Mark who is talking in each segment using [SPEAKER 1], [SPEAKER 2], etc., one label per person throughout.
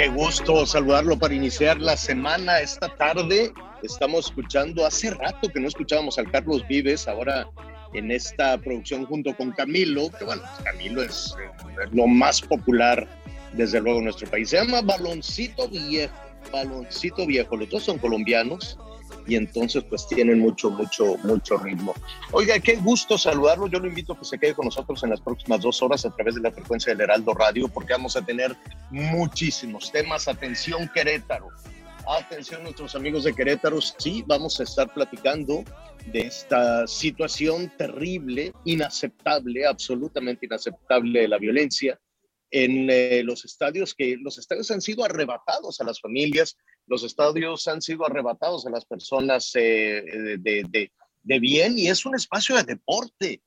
[SPEAKER 1] Qué gusto saludarlo para iniciar la semana esta tarde. Estamos escuchando, hace rato que no escuchábamos al Carlos Vives, ahora en esta producción junto con Camilo, que bueno, Camilo es eh, lo más popular desde luego en nuestro país. Se llama Baloncito Viejo, Baloncito Viejo. Los dos son colombianos y entonces pues tienen mucho, mucho, mucho ritmo. Oiga, qué gusto saludarlo. Yo lo invito a que se quede con nosotros en las próximas dos horas a través de la frecuencia del Heraldo Radio porque vamos a tener muchísimos temas. Atención Querétaro. Atención nuestros amigos de Querétaro. Sí, vamos a estar platicando de esta situación terrible, inaceptable, absolutamente inaceptable de la violencia en eh, los estadios, que los estadios han sido arrebatados a las familias, los estadios han sido arrebatados a las personas eh, de, de, de bien y es un espacio de deporte,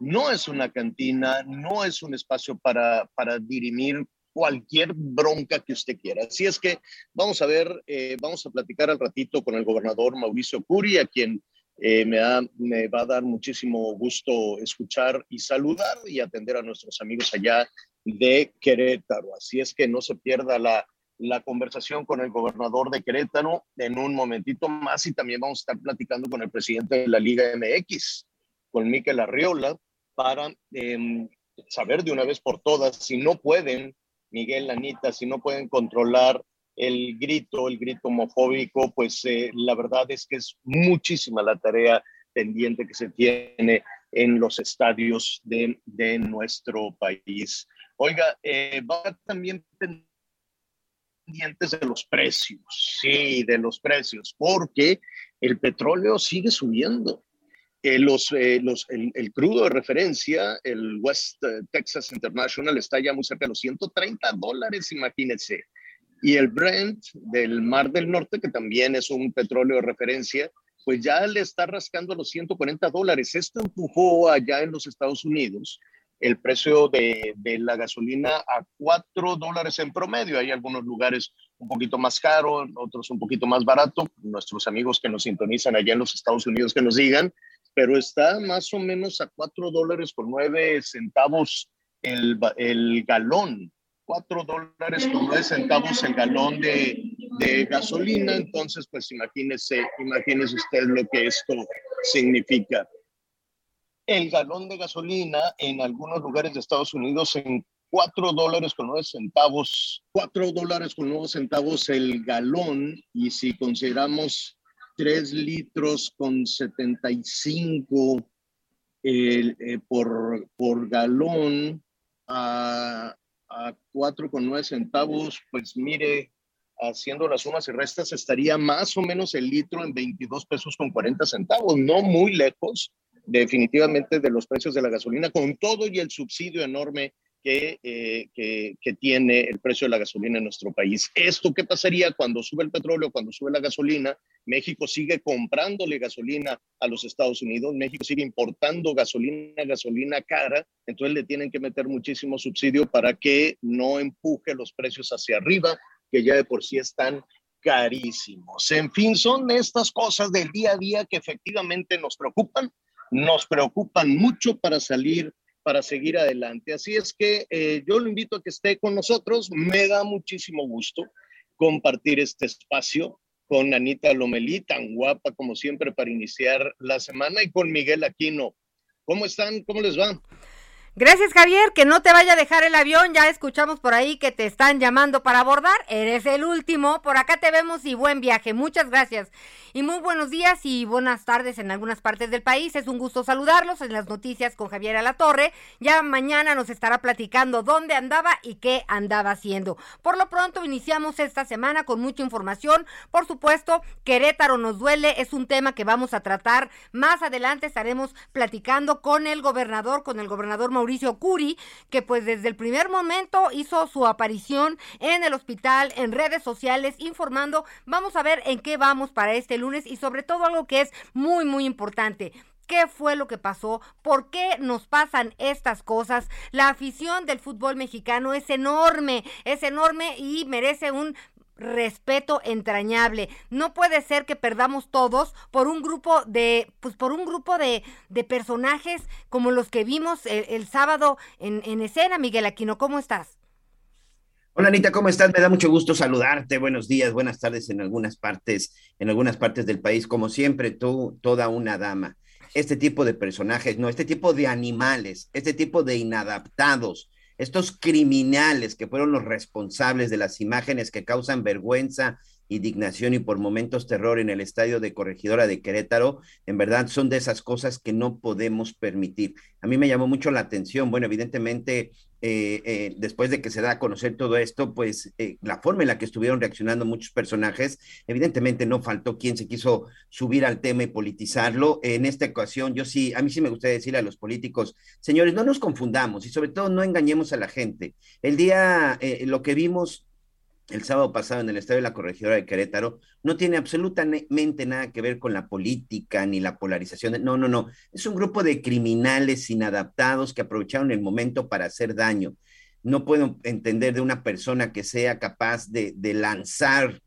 [SPEAKER 1] no es una cantina, no es un espacio para, para dirimir cualquier bronca que usted quiera. Así es que vamos a ver, eh, vamos a platicar al ratito con el gobernador Mauricio Curi, a quien eh, me, da, me va a dar muchísimo gusto escuchar y saludar y atender a nuestros amigos allá de Querétaro. Así es que no se pierda la, la conversación con el gobernador de Querétaro en un momentito más y también vamos a estar platicando con el presidente de la Liga MX, con Miquel Arriola, para eh, saber de una vez por todas si no pueden, Miguel, Anita, si no pueden controlar el grito, el grito homofóbico, pues eh, la verdad es que es muchísima la tarea pendiente que se tiene en los estadios de, de nuestro país. Oiga, eh, va también pendientes de los precios, sí, de los precios, porque el petróleo sigue subiendo. Eh, los, eh, los, el, el, crudo de referencia, el West Texas International, está ya muy cerca de los 130 dólares, imagínense. Y el Brent del Mar del Norte, que también es un petróleo de referencia, pues ya le está rascando los 140 dólares. Esto empujó allá en los Estados Unidos el precio de, la gasolina a 4 dólares en promedio. Hay algunos lugares un poquito más caro, otros un poquito más barato. Nuestros amigos que nos sintonizan allá en los Estados Unidos que nos digan, pero está más o menos a 4 dólares por 9 centavos el, el galón. 4 dólares con 9 centavos el galón de, de, gasolina. Entonces, pues imagínese, imagínese usted lo que esto significa. El galón de gasolina en algunos lugares de Estados Unidos en 4 dólares con 9 centavos, 4 dólares con 9 centavos el galón. Y si consideramos 3 litros con 75 eh, eh, por, por galón a, a 4,9 centavos, pues mire, haciendo las sumas y restas, estaría más o menos el litro en 22 pesos con 40 centavos, no muy lejos definitivamente de los precios de la gasolina, con todo y el subsidio enorme que, eh, que, que, tiene el precio de la gasolina en nuestro país. ¿Esto qué pasaría cuando sube el petróleo, cuando sube la gasolina? México sigue comprándole gasolina a los Estados Unidos, México sigue importando gasolina, gasolina cara, entonces le tienen que meter muchísimo subsidio para que no empuje los precios hacia arriba, que ya de por sí están carísimos. En fin, son estas cosas del día a día que efectivamente nos preocupan, nos preocupan mucho para salir para seguir adelante. Así es que eh, yo lo invito a que esté con nosotros. Me da muchísimo gusto compartir este espacio con Anita Lomelí, tan guapa como siempre para iniciar la semana, y con Miguel Aquino. ¿Cómo están? ¿Cómo les va?
[SPEAKER 2] Gracias Javier, que no te vaya a dejar el avión, ya escuchamos por ahí que te están llamando para abordar, eres el último, por acá te vemos y buen viaje, muchas gracias. Y muy buenos días y buenas tardes en algunas partes del país, es un gusto saludarlos en las noticias con Javier Alatorre, ya mañana nos estará platicando dónde andaba y qué andaba haciendo. Por lo pronto iniciamos esta semana con mucha información, por supuesto, Querétaro nos duele, es un tema que vamos a tratar más adelante, estaremos platicando con el gobernador, con el gobernador Mauricio Curi, que pues desde el primer momento hizo su aparición en el hospital, en redes sociales, informando. Vamos a ver en qué vamos para este lunes y sobre todo algo que es muy, muy importante qué fue lo que pasó, por qué nos pasan estas cosas. La afición del fútbol mexicano es enorme, es enorme y merece un respeto entrañable. No puede ser que perdamos todos por un grupo de, pues por un grupo de, de personajes como los que vimos el, sábado en, en escena. Miguel Aquino, ¿cómo estás?
[SPEAKER 3] Hola Anita, ¿cómo estás? Me da mucho gusto saludarte. Buenos días, buenas tardes en algunas partes, en algunas partes del país. Como siempre, tú, toda una dama. Este tipo de personajes, no, este tipo de animales, este tipo de inadaptados, estos criminales que fueron los responsables de las imágenes que causan vergüenza, indignación y por momentos terror en el estadio de Corregidora de Querétaro, en verdad son de esas cosas que no podemos permitir. A mí me llamó mucho la atención, bueno, evidentemente eh, eh, después de que se da a conocer todo esto, pues eh, la forma en la que estuvieron reaccionando muchos personajes, evidentemente no faltó quien se quiso subir al tema y politizarlo. En esta ocasión, yo sí, a mí sí me gustaría decirle a los políticos, señores, no nos confundamos y sobre todo no engañemos a la gente. El día, lo que vimos el sábado pasado en el Estadio de la Corregidora de Querétaro no tiene absolutamente nada que ver con la política ni la polarización. No, no, no. Es un grupo de criminales inadaptados que aprovecharon el momento para hacer daño. No puedo entender de una persona que sea capaz de, de lanzar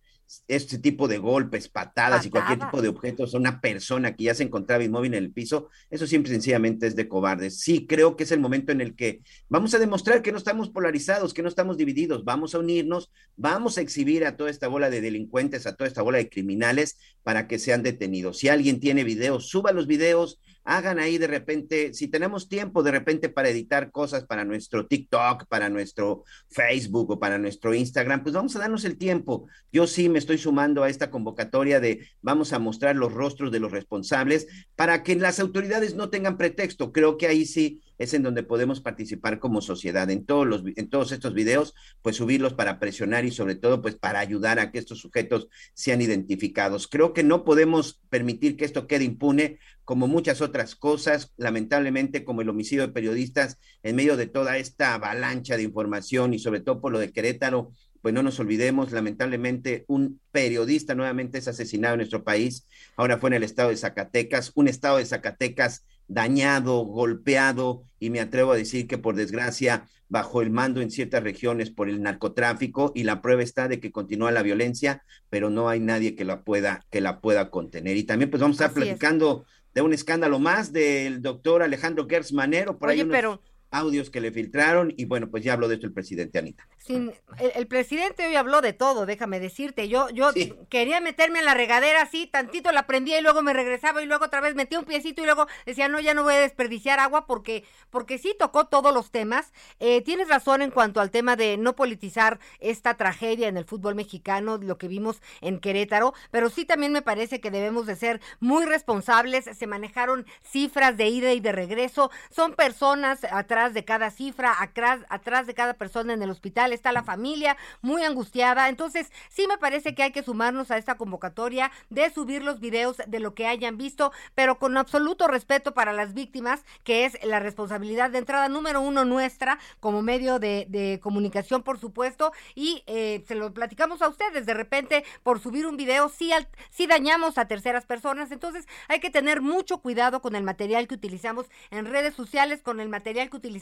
[SPEAKER 3] este tipo de golpes, patadas, y cualquier tipo de objetos a una persona que ya se encontraba inmóvil en el piso, eso siempre sencillamente es de cobardes. Sí, creo que es el momento en el que vamos a demostrar que no estamos polarizados, que no estamos divididos, vamos a unirnos, vamos a exhibir a toda esta bola de delincuentes, a toda esta bola de criminales para que sean detenidos. Si alguien tiene videos, suba los videos, hagan ahí de repente, si tenemos tiempo de repente para editar cosas para nuestro TikTok, para nuestro Facebook o para nuestro Instagram, pues vamos a darnos el tiempo. Yo sí me estoy sumando a esta convocatoria de vamos a mostrar los rostros de los responsables para que las autoridades no tengan pretexto. Creo que ahí sí es en donde podemos participar como sociedad. En todos, los, en todos estos videos, pues subirlos para presionar y sobre todo, pues para ayudar a que estos sujetos sean identificados. Creo que no podemos permitir que esto quede impune como muchas otras cosas, lamentablemente como el homicidio de periodistas en medio de toda esta avalancha de información y sobre todo por lo de Querétaro, pues no nos olvidemos, lamentablemente un periodista nuevamente es asesinado en nuestro país, ahora fue en el estado de Zacatecas, un estado de Zacatecas dañado, golpeado y me atrevo a decir que por desgracia bajo el mando en ciertas regiones por el narcotráfico y la prueba está de que continúa la violencia, pero no hay nadie que la pueda que la pueda contener. Y también pues vamos a estar platicando de un escándalo más del doctor Alejandro Gertz Manero por
[SPEAKER 2] Oye,
[SPEAKER 3] ahí unos
[SPEAKER 2] pero
[SPEAKER 3] audios que le filtraron y bueno, pues ya habló de esto el presidente Anita.
[SPEAKER 2] Sin, el, el presidente hoy habló de todo, déjame decirte. Yo, yo
[SPEAKER 3] Sí.
[SPEAKER 2] quería meterme en la regadera así, tantito la prendía y luego me regresaba y luego otra vez metía un piecito y luego decía, no, ya no voy a desperdiciar agua porque, porque sí tocó todos los temas. Eh, tienes razón en cuanto al tema de no politizar esta tragedia en el fútbol mexicano, lo que vimos en Querétaro, pero sí también me parece que debemos de ser muy responsables. Se manejaron cifras de ida y de regreso. Son personas atrás de cada cifra, atrás, de cada persona en el hospital está la familia muy angustiada. Entonces, sí me parece que hay que sumarnos a esta convocatoria de subir los videos de lo que hayan visto, pero con absoluto respeto para las víctimas, que es la responsabilidad de entrada número uno nuestra como medio de, de comunicación, por supuesto, y eh, se lo platicamos a ustedes. De repente, por subir un video, sí, sí dañamos a terceras personas. Entonces, hay que tener mucho cuidado con el material que utilizamos en redes sociales, con el material que utilizamos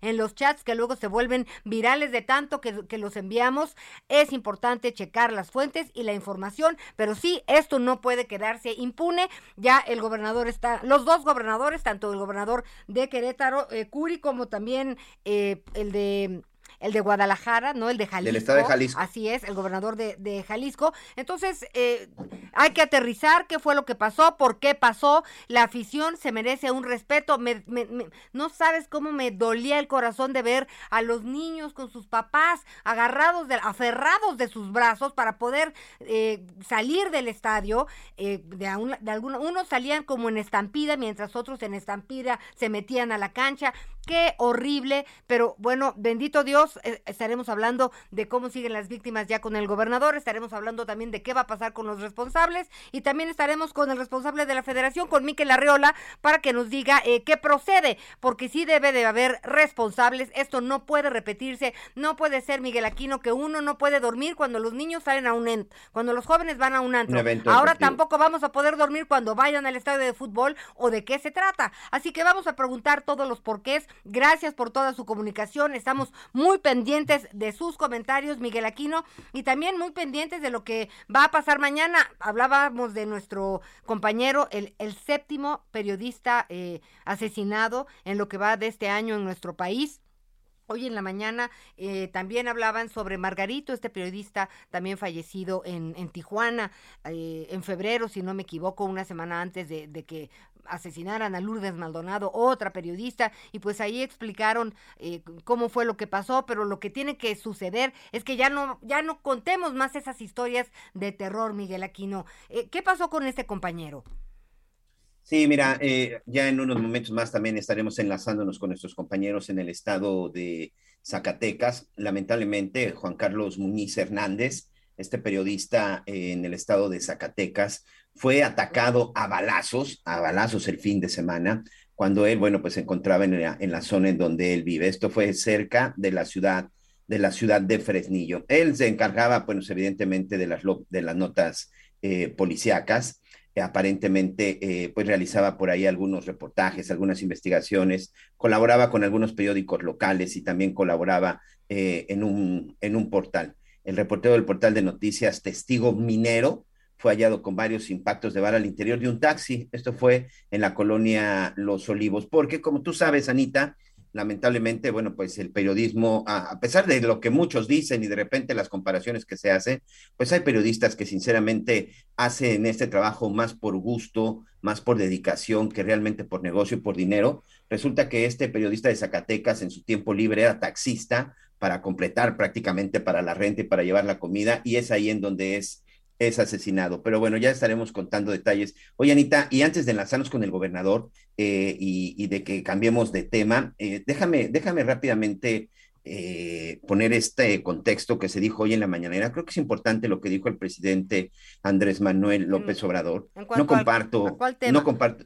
[SPEAKER 2] en los chats que luego se vuelven virales de tanto que, que los enviamos. Es importante checar las fuentes y la información, pero sí, esto no puede quedarse impune. Ya el gobernador está, los dos gobernadores, tanto el gobernador de Querétaro, eh, Curi, como también eh, el de el de Guadalajara, no el de Jalisco.
[SPEAKER 3] Del estado de Jalisco.
[SPEAKER 2] Así es, el gobernador de, de Jalisco. Entonces, eh, hay que aterrizar qué fue lo que pasó, por qué pasó. La afición se merece un respeto. Me- me- me- no sabes cómo me dolía el corazón de ver a los niños con sus papás agarrados, de, aferrados de sus brazos para poder eh, salir del estadio. eh, de, un- de alguna- unos salían como en estampida, mientras otros en estampida se metían a la cancha. Qué horrible, pero bueno, bendito Dios, eh, estaremos hablando de cómo siguen las víctimas ya con el gobernador, estaremos hablando también de qué va a pasar con los responsables y también estaremos con el responsable de la federación, con Miquel Arreola, para que nos diga eh, qué procede, porque sí debe de haber responsables, esto no puede repetirse, no puede ser Miguel Aquino que uno no puede dormir cuando los niños salen a un ent, cuando los jóvenes van a un antro. Ahora tampoco vamos a poder dormir cuando vayan al estadio de fútbol o de qué se trata. Así que vamos a preguntar todos los porqués. Gracias por toda su comunicación. Estamos muy pendientes de sus comentarios, Miguel Aquino, y también muy pendientes de lo que va a pasar mañana. Hablábamos de nuestro compañero, el, el séptimo periodista eh, asesinado en lo que va de este año en nuestro país. Hoy en la mañana eh, también hablaban sobre Margarito, este periodista también fallecido en, en Tijuana eh, en febrero, si no me equivoco, una semana antes de, de que asesinaran a Lourdes Maldonado, otra periodista, y pues ahí explicaron eh, cómo fue lo que pasó, pero lo que tiene que suceder es que ya no, ya no contemos más esas historias de terror, Miguel Aquino. Eh, ¿Qué pasó con este compañero?
[SPEAKER 3] Sí, mira, eh, ya en unos momentos más también estaremos enlazándonos con nuestros compañeros en el estado de Zacatecas. Lamentablemente, Juan Carlos Muñiz Hernández, este periodista eh, en el estado de Zacatecas, fue atacado a balazos, a balazos el fin de semana, cuando él, bueno, pues se encontraba en la, en la zona en donde él vive. Esto fue cerca de la ciudad, de la ciudad de Fresnillo. Él se encargaba, pues evidentemente, de las, de las notas eh, policíacas aparentemente eh, pues realizaba por ahí algunos reportajes, algunas investigaciones, colaboraba con algunos periódicos locales y también colaboraba eh, en, un, en un portal. El reportero del portal de noticias Testigo Minero fue hallado con varios impactos de bala al interior de un taxi. Esto fue en la colonia Los Olivos, porque como tú sabes, Anita, lamentablemente, bueno, pues el periodismo, a, pesar de lo que muchos dicen y de repente las comparaciones que se hacen, pues hay periodistas que sinceramente hacen este trabajo más por gusto, más por dedicación que realmente por negocio y por dinero. Resulta que este periodista de Zacatecas en su tiempo libre era taxista para completar prácticamente para la renta y para llevar la comida y es ahí en donde es es asesinado. Pero bueno, ya estaremos contando detalles. Oye, Anita, y antes de enlazarnos con el gobernador eh, y, y, de que cambiemos de tema, eh, déjame, déjame rápidamente eh, poner este contexto que se dijo hoy en la mañanera. Creo que es importante lo que dijo el presidente Andrés Manuel López Obrador. No comparto,
[SPEAKER 2] ¿a cuál tema?
[SPEAKER 3] no comparto,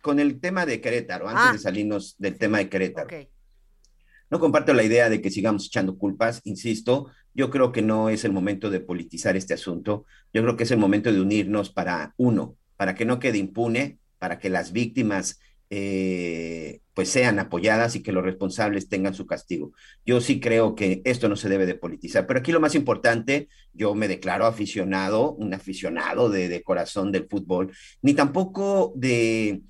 [SPEAKER 3] con el tema de Querétaro, antes
[SPEAKER 2] Ah.
[SPEAKER 3] de salirnos del tema de Querétaro. No comparto la idea de que sigamos echando culpas, insisto, yo creo que no es el momento de politizar este asunto, yo creo que es el momento de unirnos para, uno, para que no quede impune, para que las víctimas eh, pues sean apoyadas y que los responsables tengan su castigo. Yo sí creo que esto no se debe de politizar, pero aquí lo más importante, yo me declaro aficionado, un aficionado de, de corazón del fútbol, ni tampoco de,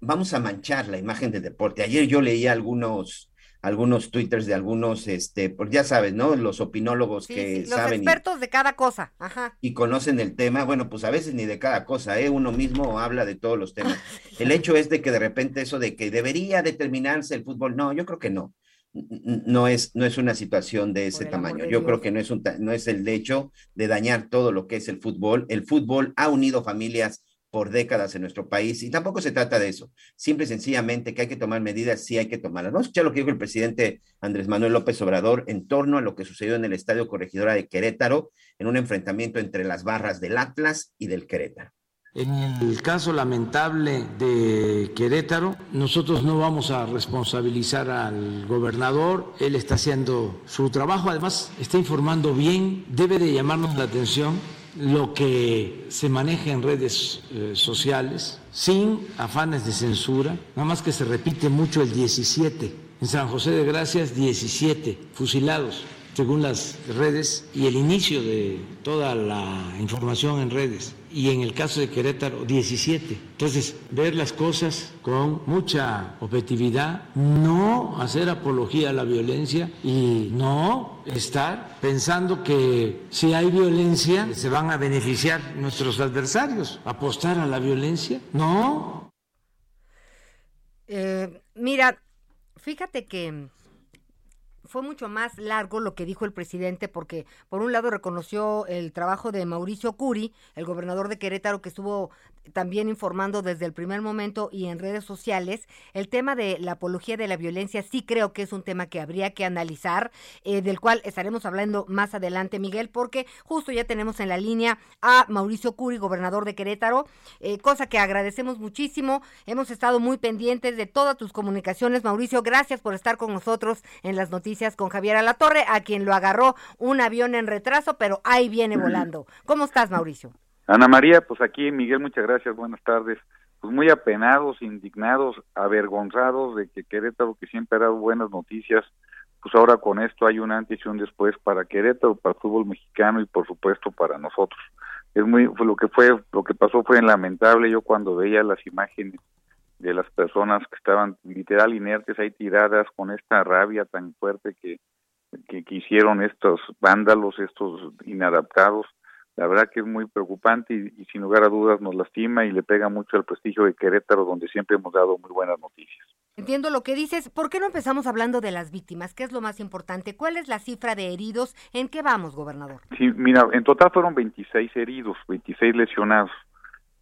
[SPEAKER 3] vamos a manchar la imagen del deporte. Ayer yo leía algunos algunos twitters de algunos, este, pues ya sabes, ¿no? Los opinólogos
[SPEAKER 2] Sí,
[SPEAKER 3] que
[SPEAKER 2] sí, los
[SPEAKER 3] saben y,
[SPEAKER 2] expertos de cada cosa. Ajá.
[SPEAKER 3] y conocen el tema, bueno, pues a veces ni de cada cosa, ¿eh? Uno mismo habla de todos los temas. El hecho es de que de repente eso de que debería determinarse el fútbol, no, yo creo que no. No es, no es una situación de ese tamaño. Yo creo que no es, un, no es el hecho de dañar todo lo que es el fútbol. El fútbol ha unido familias por décadas en nuestro país y tampoco se trata de eso. Simple y sencillamente que hay que tomar medidas, sí hay que tomarlas. Vamos a lo que dijo el presidente Andrés Manuel López Obrador en torno a lo que sucedió en el Estadio Corregidora de Querétaro en un enfrentamiento entre las barras del Atlas y del Querétaro.
[SPEAKER 4] En el caso lamentable de Querétaro, nosotros no vamos a responsabilizar al gobernador, él está haciendo su trabajo, además está informando bien, debe de llamarnos la atención lo que se maneja en redes eh, sociales, sin afanes de censura, nada más que se repite mucho el 17. En San José de Gracias, 17 fusilados según las redes y el inicio de toda la información en redes. Y en el caso de Querétaro 17. Entonces, ver las cosas con mucha objetividad, no hacer apología a la violencia y no estar pensando que si hay violencia se van a beneficiar nuestros adversarios, apostar a la violencia, no.
[SPEAKER 2] Eh, mira, fíjate que fue mucho más largo lo que dijo el presidente porque por un lado reconoció el trabajo de Mauricio Curi, el gobernador de Querétaro que estuvo también informando desde el primer momento y en redes sociales. El tema de la apología de la violencia sí creo que es un tema que habría que analizar, eh, del cual estaremos hablando más adelante, Miguel, porque justo ya tenemos en la línea a Mauricio Curi, gobernador de Querétaro, eh, cosa que agradecemos muchísimo. Hemos estado muy pendientes de todas tus comunicaciones. Mauricio, gracias por estar con nosotros en las noticias con Javier Alatorre, a quien lo agarró un avión en retraso, pero ahí viene volando. ¿Cómo estás, Mauricio?
[SPEAKER 5] Ana María, pues aquí, Miguel, muchas gracias, buenas tardes. Pues muy apenados, indignados, avergonzados de que Querétaro, que siempre ha dado buenas noticias, pues ahora con esto hay un antes y un después para Querétaro, para el fútbol mexicano y por supuesto para nosotros. Es muy, lo que fue, lo que pasó fue lamentable. Yo cuando veía las imágenes de las personas que estaban literal inertes ahí tiradas con esta rabia tan fuerte que, que, que hicieron estos vándalos, estos inadaptados, la verdad que es muy preocupante y, y, sin lugar a dudas nos lastima y le pega mucho al prestigio de Querétaro, donde siempre hemos dado muy buenas noticias.
[SPEAKER 2] Entiendo lo que dices. ¿Por qué no empezamos hablando de las víctimas? ¿Qué es lo más importante? ¿Cuál es la cifra de heridos? ¿En qué vamos, gobernador?
[SPEAKER 5] Sí, mira, en total fueron 26 heridos, 26 lesionados.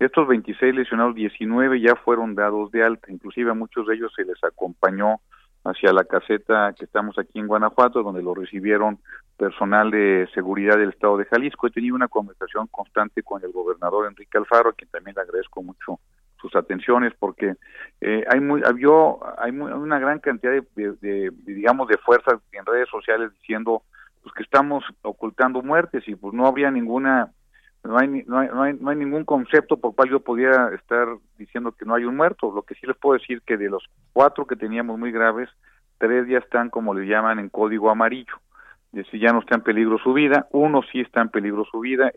[SPEAKER 5] Estos 26 lesionados, 19 ya fueron dados de alta, inclusive a muchos de ellos se les acompañó hacia la caseta que estamos aquí en Guanajuato, donde lo recibieron personal de seguridad del estado de Jalisco. He tenido una conversación constante con el gobernador Enrique Alfaro, a quien también le agradezco mucho sus atenciones, porque eh, hay muy, había, hay muy, una gran cantidad de, de, de, digamos, de fuerzas en redes sociales diciendo pues que estamos ocultando muertes y pues no habría ninguna no hay, no hay, no hay, no hay ningún concepto por cual yo pudiera estar diciendo que no hay un muerto. Lo que sí les puedo decir que de los cuatro que teníamos muy graves, tres ya están, como le llaman, en código amarillo. Es decir, ya no está en peligro su vida. Uno sí está en peligro su vida.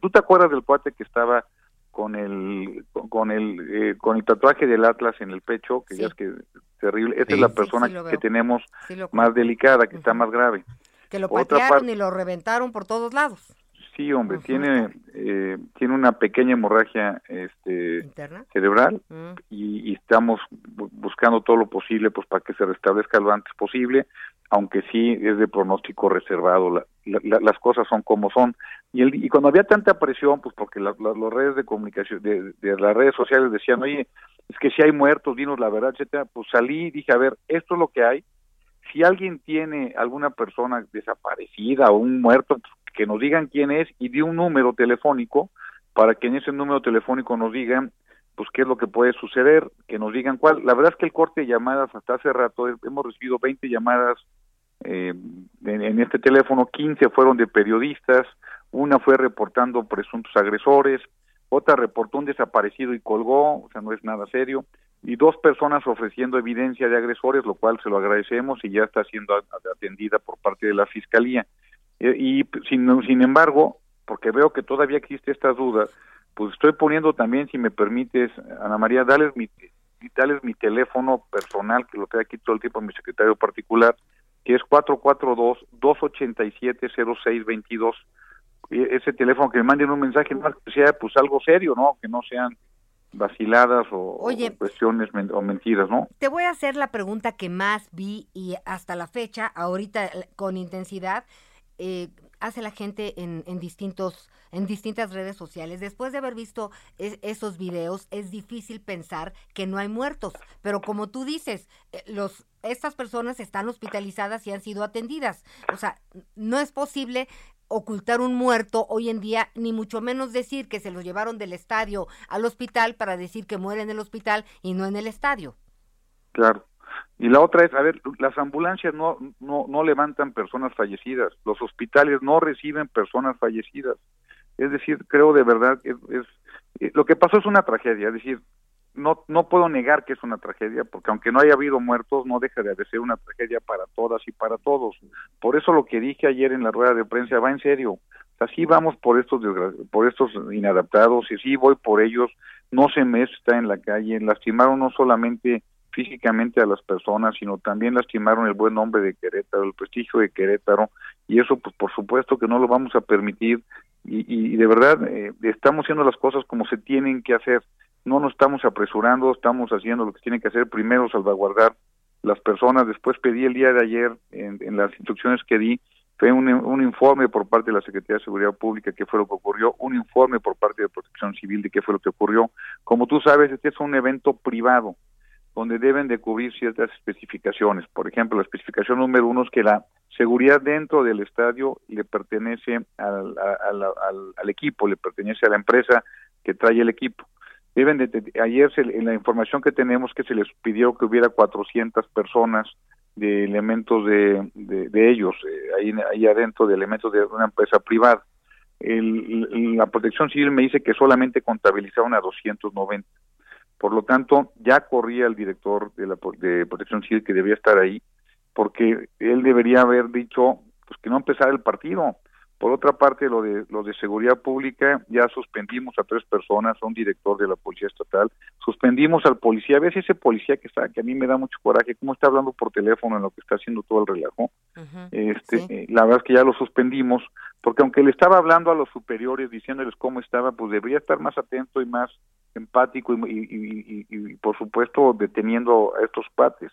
[SPEAKER 5] ¿Tú te acuerdas del cuate que estaba con el con el eh, con el tatuaje del Atlas en el pecho, que sí. ya es que terrible. Esa sí, es la persona sí, que tenemos más delicada, que uh -huh. está más grave.
[SPEAKER 2] Que lo patearon y lo reventaron por todos lados.
[SPEAKER 5] Sí, hombre, uh -huh. tiene eh, tiene una pequeña hemorragia este
[SPEAKER 2] ¿Interna?
[SPEAKER 5] cerebral uh -huh. y, y, estamos buscando todo lo posible pues para que se restablezca lo antes posible, aunque sí es de pronóstico reservado. La, la, las cosas son como son y, el, y cuando había tanta presión, pues porque las redes de comunicación de, de, las redes sociales decían, oye, es que si hay muertos, dinos la verdad, etcétera, pues salí y dije, a ver, esto es lo que hay. Si alguien tiene alguna persona desaparecida o un muerto, pues que nos digan quién es y de un número telefónico para que en ese número telefónico nos digan pues qué es lo que puede suceder, que nos digan cuál. La verdad es que el corte de llamadas hasta hace rato hemos recibido 20 llamadas eh, en, en, este teléfono, 15 fueron de periodistas, una fue reportando presuntos agresores, otra reportó un desaparecido y colgó, o sea, no es nada serio, y dos personas ofreciendo evidencia de agresores, lo cual se lo agradecemos y ya está siendo atendida por parte de la Fiscalía. Eh, y sin, sin embargo, porque veo que todavía existe esta duda, pues estoy poniendo también, si me permites, Ana María, darles mi, darles mi teléfono personal, que lo tengo aquí todo el tiempo, mi secretario particular, que es 442-287-0622. Ese teléfono que me manden un mensaje, no que sea pues algo serio, ¿no? Que no sean vaciladas o,
[SPEAKER 2] Oye,
[SPEAKER 5] o cuestiones men o mentiras, ¿no?
[SPEAKER 2] Te voy a hacer la pregunta que más vi y hasta la fecha, ahorita con intensidad, eh, hace la gente en, en, distintos en distintas redes sociales. Después de haber visto es, esos videos, es difícil pensar que no hay muertos. Pero como tú dices, eh, los estas personas están hospitalizadas y han sido atendidas. O sea, no es posible ocultar un muerto hoy en día, ni mucho menos decir que se los llevaron del estadio al hospital para decir que muere en el hospital y no en el estadio.
[SPEAKER 5] Claro. Y la otra es, a ver, las ambulancias no, no, no levantan personas fallecidas, los hospitales no reciben personas fallecidas. Es decir, creo de verdad es, es, lo que pasó es una tragedia, es decir, no, no puedo negar que es una tragedia, porque aunque no haya habido muertos, no deja de ser una tragedia para todas y para todos. Por eso lo que dije ayer en la rueda de prensa va en serio. Así vamos por estos por estos inadaptados y sí voy por ellos. No se me está en la calle. Lastimaron no solamente físicamente a las personas, sino también lastimaron el buen nombre de Querétaro, el prestigio de Querétaro, y eso pues por supuesto que no lo vamos a permitir y, y de verdad eh, estamos haciendo las cosas como se tienen que hacer, no nos estamos apresurando, estamos haciendo lo que tiene que hacer, primero salvaguardar las personas, después pedí el día de ayer en, en las instrucciones que di, fue un, un, informe por parte de la Secretaría de Seguridad Pública qué fue lo que ocurrió, un informe por parte de Protección Civil de qué fue lo que ocurrió. Como tú sabes, este es un evento privado, donde deben de cubrir ciertas especificaciones. Por ejemplo, la especificación número uno es que la seguridad dentro del estadio le pertenece al, equipo, le pertenece a la empresa que trae el equipo. Deben de, ayer se, en la información que tenemos que se les pidió que hubiera 400 personas de elementos de, de, de ellos, eh, ahí, ahí adentro de elementos de una empresa privada. El, la protección civil me dice que solamente contabilizaron a 290 por lo tanto, ya corría el director de la de Protección Civil que debía estar ahí, porque él debería haber dicho pues que no empezara el partido. Por otra parte, lo de lo de seguridad pública, ya suspendimos a tres personas, a un director de la policía estatal, suspendimos al policía, a veces ese policía que está, que a mí me da mucho coraje, cómo está hablando por teléfono en lo que está haciendo todo el relajo. Uh -huh. Este, sí. eh, la verdad es que ya lo suspendimos, porque aunque le estaba hablando a los superiores, diciéndoles cómo estaba, pues debería estar más atento y más empático y, y, y, y, por supuesto deteniendo a estos cuates.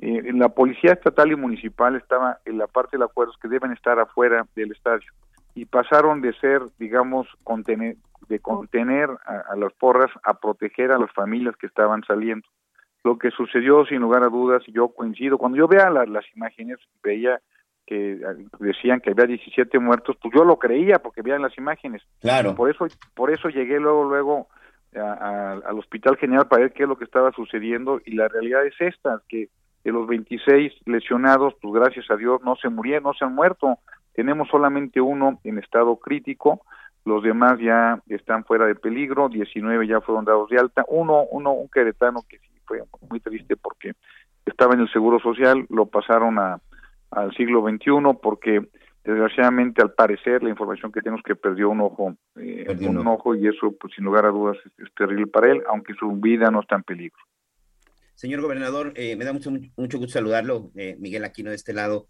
[SPEAKER 5] Eh, la policía estatal y municipal estaba en la parte del acuerdo que deben estar afuera del estadio y pasaron de ser, digamos, contener, de contener a, a, las porras a proteger a las familias que estaban saliendo. Lo que sucedió, sin lugar a dudas, y yo coincido, cuando yo veía la, las imágenes, veía que decían que había 17 muertos, pues yo lo creía porque veían las imágenes.
[SPEAKER 3] Claro.
[SPEAKER 5] Por eso, por eso llegué luego, luego a, a, al Hospital General para ver qué es lo que estaba sucediendo y la realidad es esta, que de los 26 lesionados, pues gracias a Dios no se murieron, no se han muerto. Tenemos solamente uno en estado crítico, los demás ya están fuera de peligro, 19 ya fueron dados de alta, uno, uno, un queretano que sí fue muy triste porque estaba en el Seguro Social, lo pasaron a, al siglo XXI porque desgraciadamente al parecer la información que tenemos que perdió un ojo eh, perdió un, ojo. y eso pues sin lugar a dudas es, es, terrible para él aunque su vida no está en peligro.
[SPEAKER 3] Señor gobernador eh, me da mucho mucho gusto saludarlo eh, Miguel Aquino de este lado.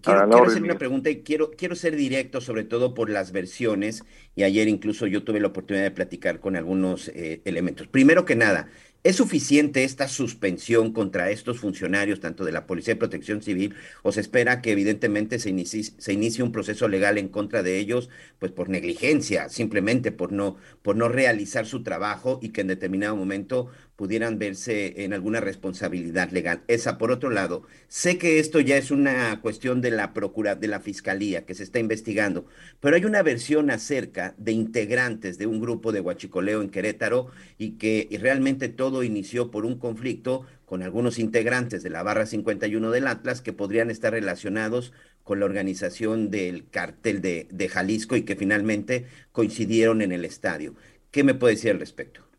[SPEAKER 3] Quiero, quiero hacer una pregunta y quiero, quiero ser directo, sobre todo por las versiones, y ayer incluso yo tuve la oportunidad de platicar con algunos eh, elementos. Primero que nada, ¿Es suficiente esta suspensión contra estos funcionarios, tanto de la Policía de Protección Civil, o se espera que evidentemente se inicie, se inicie un proceso legal en contra de ellos, pues por negligencia, simplemente por no, por no realizar su trabajo y que en determinado momento pudieran verse en alguna responsabilidad legal. Esa, por otro lado, sé que esto ya es una cuestión de la procura, de la fiscalía que se está investigando, pero hay una versión acerca de integrantes de un grupo de huachicoleo en Querétaro y que realmente todo inició por un conflicto con algunos integrantes de la barra 51 del Atlas que podrían estar relacionados con la organización del cártel de, de Jalisco y que finalmente coincidieron en el estadio. ¿Qué me puede decir al respecto?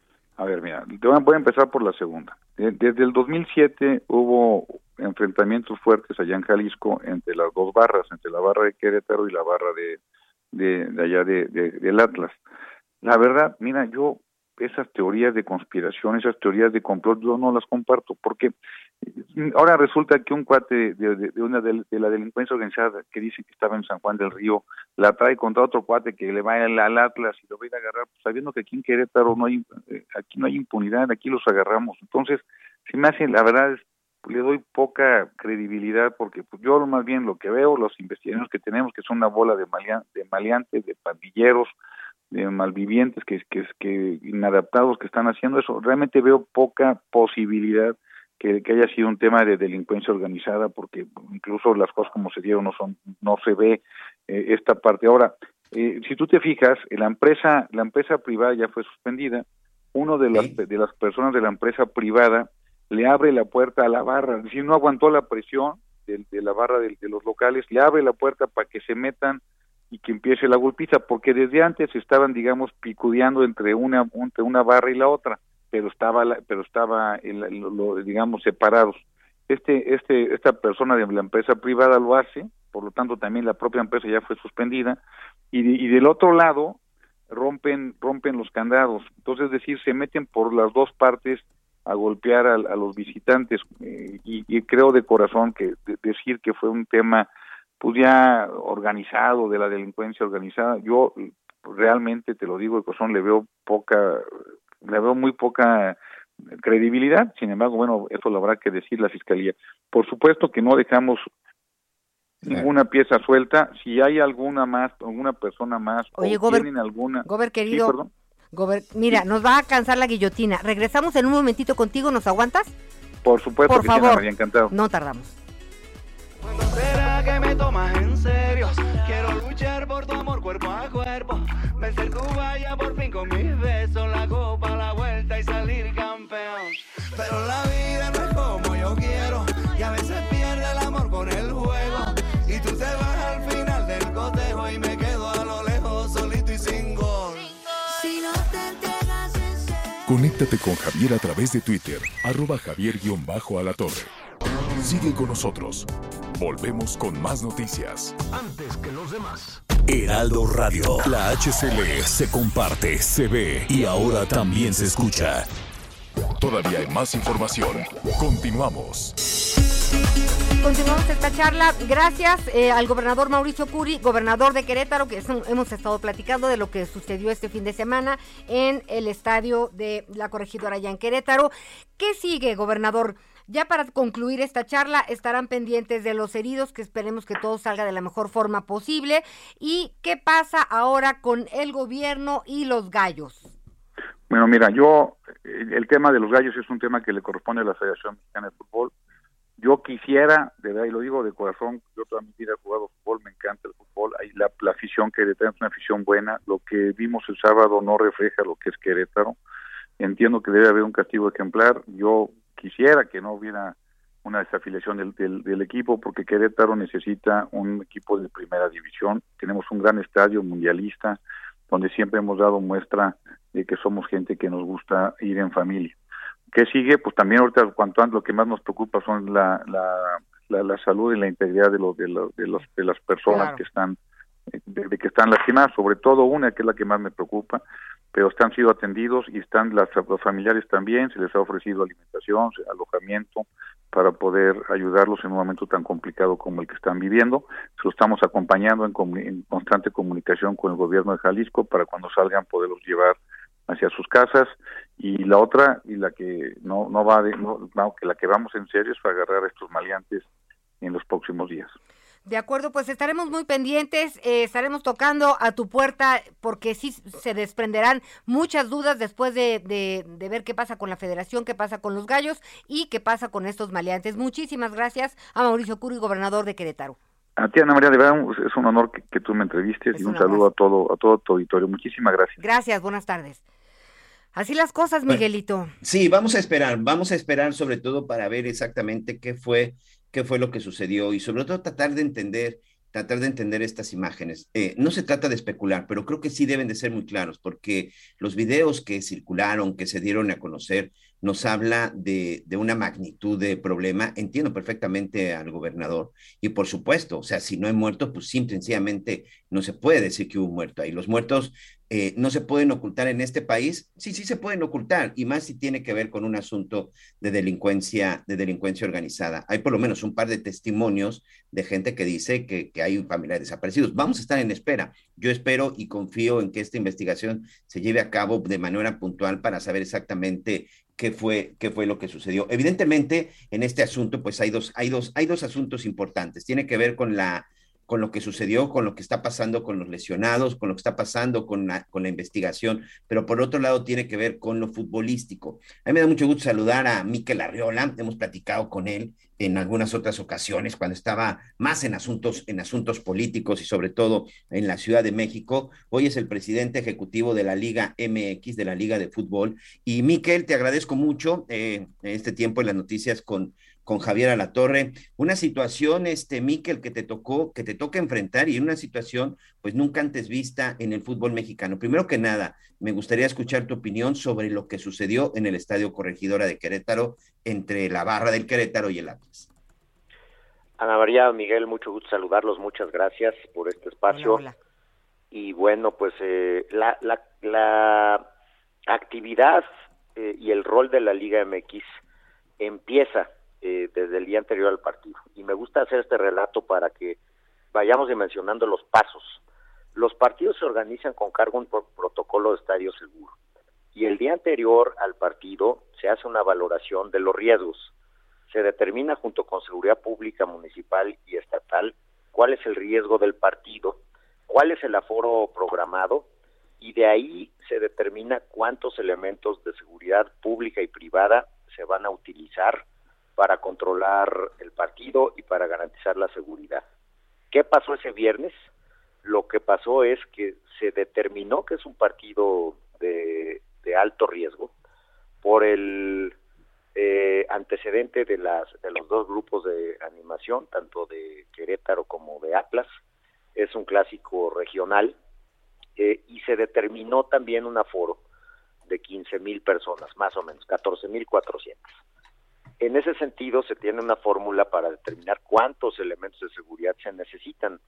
[SPEAKER 5] A ver, mira, voy a empezar por la segunda. Desde el 2007 hubo enfrentamientos fuertes allá en Jalisco entre las dos barras, entre la barra de Querétaro y la barra de, de, allá de, de, del Atlas. La verdad, mira, yo esas teorías de conspiración, esas teorías de complot, yo no las comparto, porque ahora resulta que un cuate de, una de, de, la delincuencia organizada que dice que estaba en San Juan del Río, la trae contra otro cuate que le va al, al Atlas y lo va a ir a agarrar, pues, sabiendo que aquí en Querétaro no hay, eh, aquí no hay impunidad, aquí los agarramos. Entonces, si me hace, la verdad es, le doy poca credibilidad porque pues, yo más bien lo que veo, los investigadores que tenemos, que son una bola de, malean, de maleantes, de pandilleros, de malvivientes que, que, que inadaptados que están haciendo eso, realmente veo poca posibilidad que, que, haya sido un tema de delincuencia organizada porque incluso las cosas como se dieron no son no se ve eh, esta parte. Ahora eh, si tú te fijas la empresa la empresa privada ya fue suspendida. Uno de las de las personas de la empresa privada le abre la puerta a la barra. Si no aguantó la presión de, de la barra de, de los locales le abre la puerta para que se metan y que empiece la golpiza, porque desde antes estaban, digamos, picudeando entre una, entre una barra y la otra. Pero estaba, pero estaba, digamos, separados. Este, este, esta persona de la empresa privada lo hace, por lo tanto también la propia empresa ya fue suspendida, y, de- y del otro lado rompen, rompen los candados. Entonces, es decir, se meten por las dos partes a golpear a, a los visitantes eh, y, creo de corazón que de- decir que fue un tema pues ya organizado de la delincuencia organizada yo realmente te lo digo de corazón le veo poca le veo muy poca credibilidad sin embargo bueno eso lo habrá que decir la fiscalía por supuesto que no dejamos ninguna pieza suelta si hay alguna más alguna persona más
[SPEAKER 2] Oye,
[SPEAKER 5] o
[SPEAKER 2] Gober-
[SPEAKER 5] tienen alguna
[SPEAKER 2] Gober,
[SPEAKER 5] Sí,
[SPEAKER 2] querido. Gober- mira, nos va a cansar la guillotina. Regresamos en un momentito contigo, ¿nos aguantas?
[SPEAKER 5] por supuesto
[SPEAKER 2] Por
[SPEAKER 5] que sí,
[SPEAKER 2] favor.
[SPEAKER 5] María, encantado
[SPEAKER 2] No tardamos.
[SPEAKER 6] ¿Será que me tomas en serio? Quiero luchar por tu amor cuerpo a cuerpo. Vencer tu valla por fin con mis besos. La copa, la vuelta y salir campeón. Pero la vida no es como yo quiero. Y a veces pierde el amor con el juego. Y tú te vas al final del cotejo y me quedo a lo lejos solito y sin gol.
[SPEAKER 7] Si no te entregas en serio.
[SPEAKER 8] Conéctate con Javier a través de Twitter, arroba javier-alatorre. Sigue con nosotros. Volvemos con más noticias.
[SPEAKER 9] Antes que los demás.
[SPEAKER 10] Heraldo Radio. La HCL se comparte, se ve y ahora también se escucha.
[SPEAKER 8] Todavía hay más información. Continuamos.
[SPEAKER 2] Continuamos esta charla. Gracias eh, al gobernador Mauricio Curi, gobernador de Querétaro, que es un- hemos estado platicando de lo que sucedió este fin de semana en el estadio de la corregidora allá en Querétaro. ¿Qué sigue, gobernador? Ya para concluir esta charla estarán pendientes de los heridos, que esperemos que todo salga de la mejor forma posible. ¿Y qué pasa ahora con el gobierno y los gallos?
[SPEAKER 5] Bueno, mira, yo, el tema de los gallos es un tema que le corresponde a la Federación Mexicana de Fútbol. Yo quisiera, de verdad, y lo digo de corazón, yo toda mi vida he jugado fútbol, me encanta el fútbol, hay la, la afición Querétaro es una afición buena, lo que vimos el sábado no refleja lo que es Querétaro, entiendo que debe haber un castigo ejemplar, yo quisiera que no hubiera una desafiliación del, del, del equipo porque Querétaro necesita un equipo de primera división, tenemos un gran estadio mundialista donde siempre hemos dado muestra de que somos gente que nos gusta ir en familia. ¿Qué sigue? Pues también ahorita cuanto antes lo que más nos preocupa son la, la, la, la salud y la integridad de, los de, los de, los, de las personas
[SPEAKER 11] Claro.
[SPEAKER 5] que están eh, de, de que están lastimadas, sobre todo una que es la que más me preocupa, pero están sido atendidos y están las, los familiares también, se les ha ofrecido alimentación, alojamiento para poder ayudarlos en un momento tan complicado como el que están viviendo. Se lo estamos acompañando en, en constante comunicación con el gobierno de Jalisco para cuando salgan poderlos llevar hacia sus casas y la otra y la que no no va de, no, que la que vamos en serio es para agarrar a estos maleantes en los próximos días.
[SPEAKER 2] De acuerdo, pues estaremos muy pendientes, eh, estaremos tocando a tu puerta porque sí se desprenderán muchas dudas después de, de- de ver qué pasa con la federación, qué pasa con los gallos y qué pasa con estos maleantes. Muchísimas gracias a Mauricio Curi, gobernador de Querétaro.
[SPEAKER 5] A ti Ana María, de verdad es un honor que, que tú me entrevistes
[SPEAKER 2] Es
[SPEAKER 5] y un
[SPEAKER 2] un
[SPEAKER 5] saludo a todo a todo tu auditorio. Muchísimas gracias.
[SPEAKER 2] Gracias, buenas tardes. Así las cosas, Miguelito.
[SPEAKER 3] Sí, vamos a esperar, vamos a esperar sobre todo para ver exactamente qué fue, qué fue lo que sucedió y sobre todo tratar de entender, tratar de entender estas imágenes. Eh, no se trata de especular, pero creo que sí deben de ser muy claros porque los videos que circularon, que se dieron a conocer, nos habla de, de una magnitud de problema. Entiendo perfectamente al gobernador y por supuesto, o sea, si no hay muertos, pues simple, sencillamente no se puede decir que hubo muerto ahí. Los muertos eh, no se pueden ocultar en este país. Sí, sí se pueden ocultar y más si tiene que ver con un asunto de delincuencia, de delincuencia organizada. Hay por lo menos un par de testimonios de gente que dice que, que hay familiares desaparecidos. Vamos a estar en espera. Yo espero y confío en que esta investigación se lleve a cabo de manera puntual para saber exactamente qué fue, qué fue lo que sucedió. Evidentemente, en este asunto, pues hay dos, hay dos, hay dos asuntos importantes. Tiene que ver con la con lo que sucedió, con lo que está pasando con los lesionados, con lo que está pasando con la, con la investigación, pero por otro lado tiene que ver con lo futbolístico. A mí me da mucho gusto saludar a Miquel Arriola, hemos platicado con él en algunas otras ocasiones cuando estaba más en asuntos, en asuntos políticos y sobre todo en la Ciudad de México. Hoy es el presidente ejecutivo de la Liga MX, de la Liga de Fútbol. Y Miquel, te agradezco mucho eh, este tiempo en las noticias con, con Javier Alatorre. Una situación, este, Miquel, que te tocó, que te toca enfrentar y una situación, pues nunca antes vista en el fútbol mexicano. Primero que nada, me gustaría escuchar tu opinión sobre lo que sucedió en el Estadio Corregidora de Querétaro entre la barra del Querétaro y el Atlas.
[SPEAKER 11] Ana María, Miguel, mucho gusto saludarlos, muchas gracias por este espacio. Y bueno, pues eh, la, la, la actividad eh, y el rol de la Liga MX empieza eh, desde el día anterior al partido. Y me gusta hacer este relato para que vayamos dimensionando los pasos. Los partidos se organizan con cargo un protocolo de estadio seguro. Y el día anterior al partido se hace una valoración de los riesgos. Se determina junto con seguridad pública, municipal y estatal cuál es el riesgo del partido, cuál es el aforo programado y de ahí se determina cuántos elementos de seguridad pública y privada se van a utilizar para controlar el partido y para garantizar la seguridad. ¿Qué pasó ese viernes? Lo que pasó es que se determinó que es un partido de, alto riesgo por el eh, antecedente de, las, de los dos grupos de animación, tanto de Querétaro como de Atlas. Es un clásico regional eh, y se determinó también un aforo de 15 mil personas, más o menos, 14 mil 400. En ese sentido, se tiene una fórmula para determinar cuántos elementos de seguridad se necesitan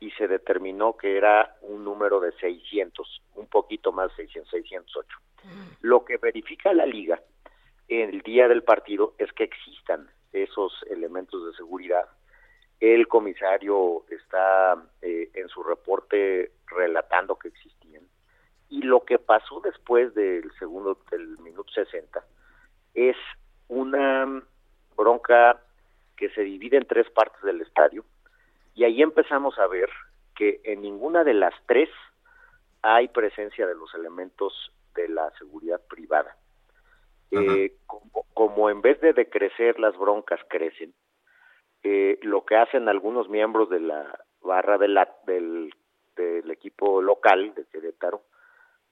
[SPEAKER 11] y se determinó que era un número de 600, un poquito más 600, 608. Lo que verifica la liga el día del partido es que existan esos elementos de seguridad. El comisario está eh, en su reporte relatando que existían. Y lo que pasó después del segundo, del minuto 60, es una bronca que se divide en tres partes del estadio y ahí empezamos a ver que en ninguna de las tres hay presencia de los elementos de la seguridad privada. Eh, como, en vez de decrecer las broncas crecen, eh, lo que hacen algunos miembros de la barra del, del equipo local de Querétaro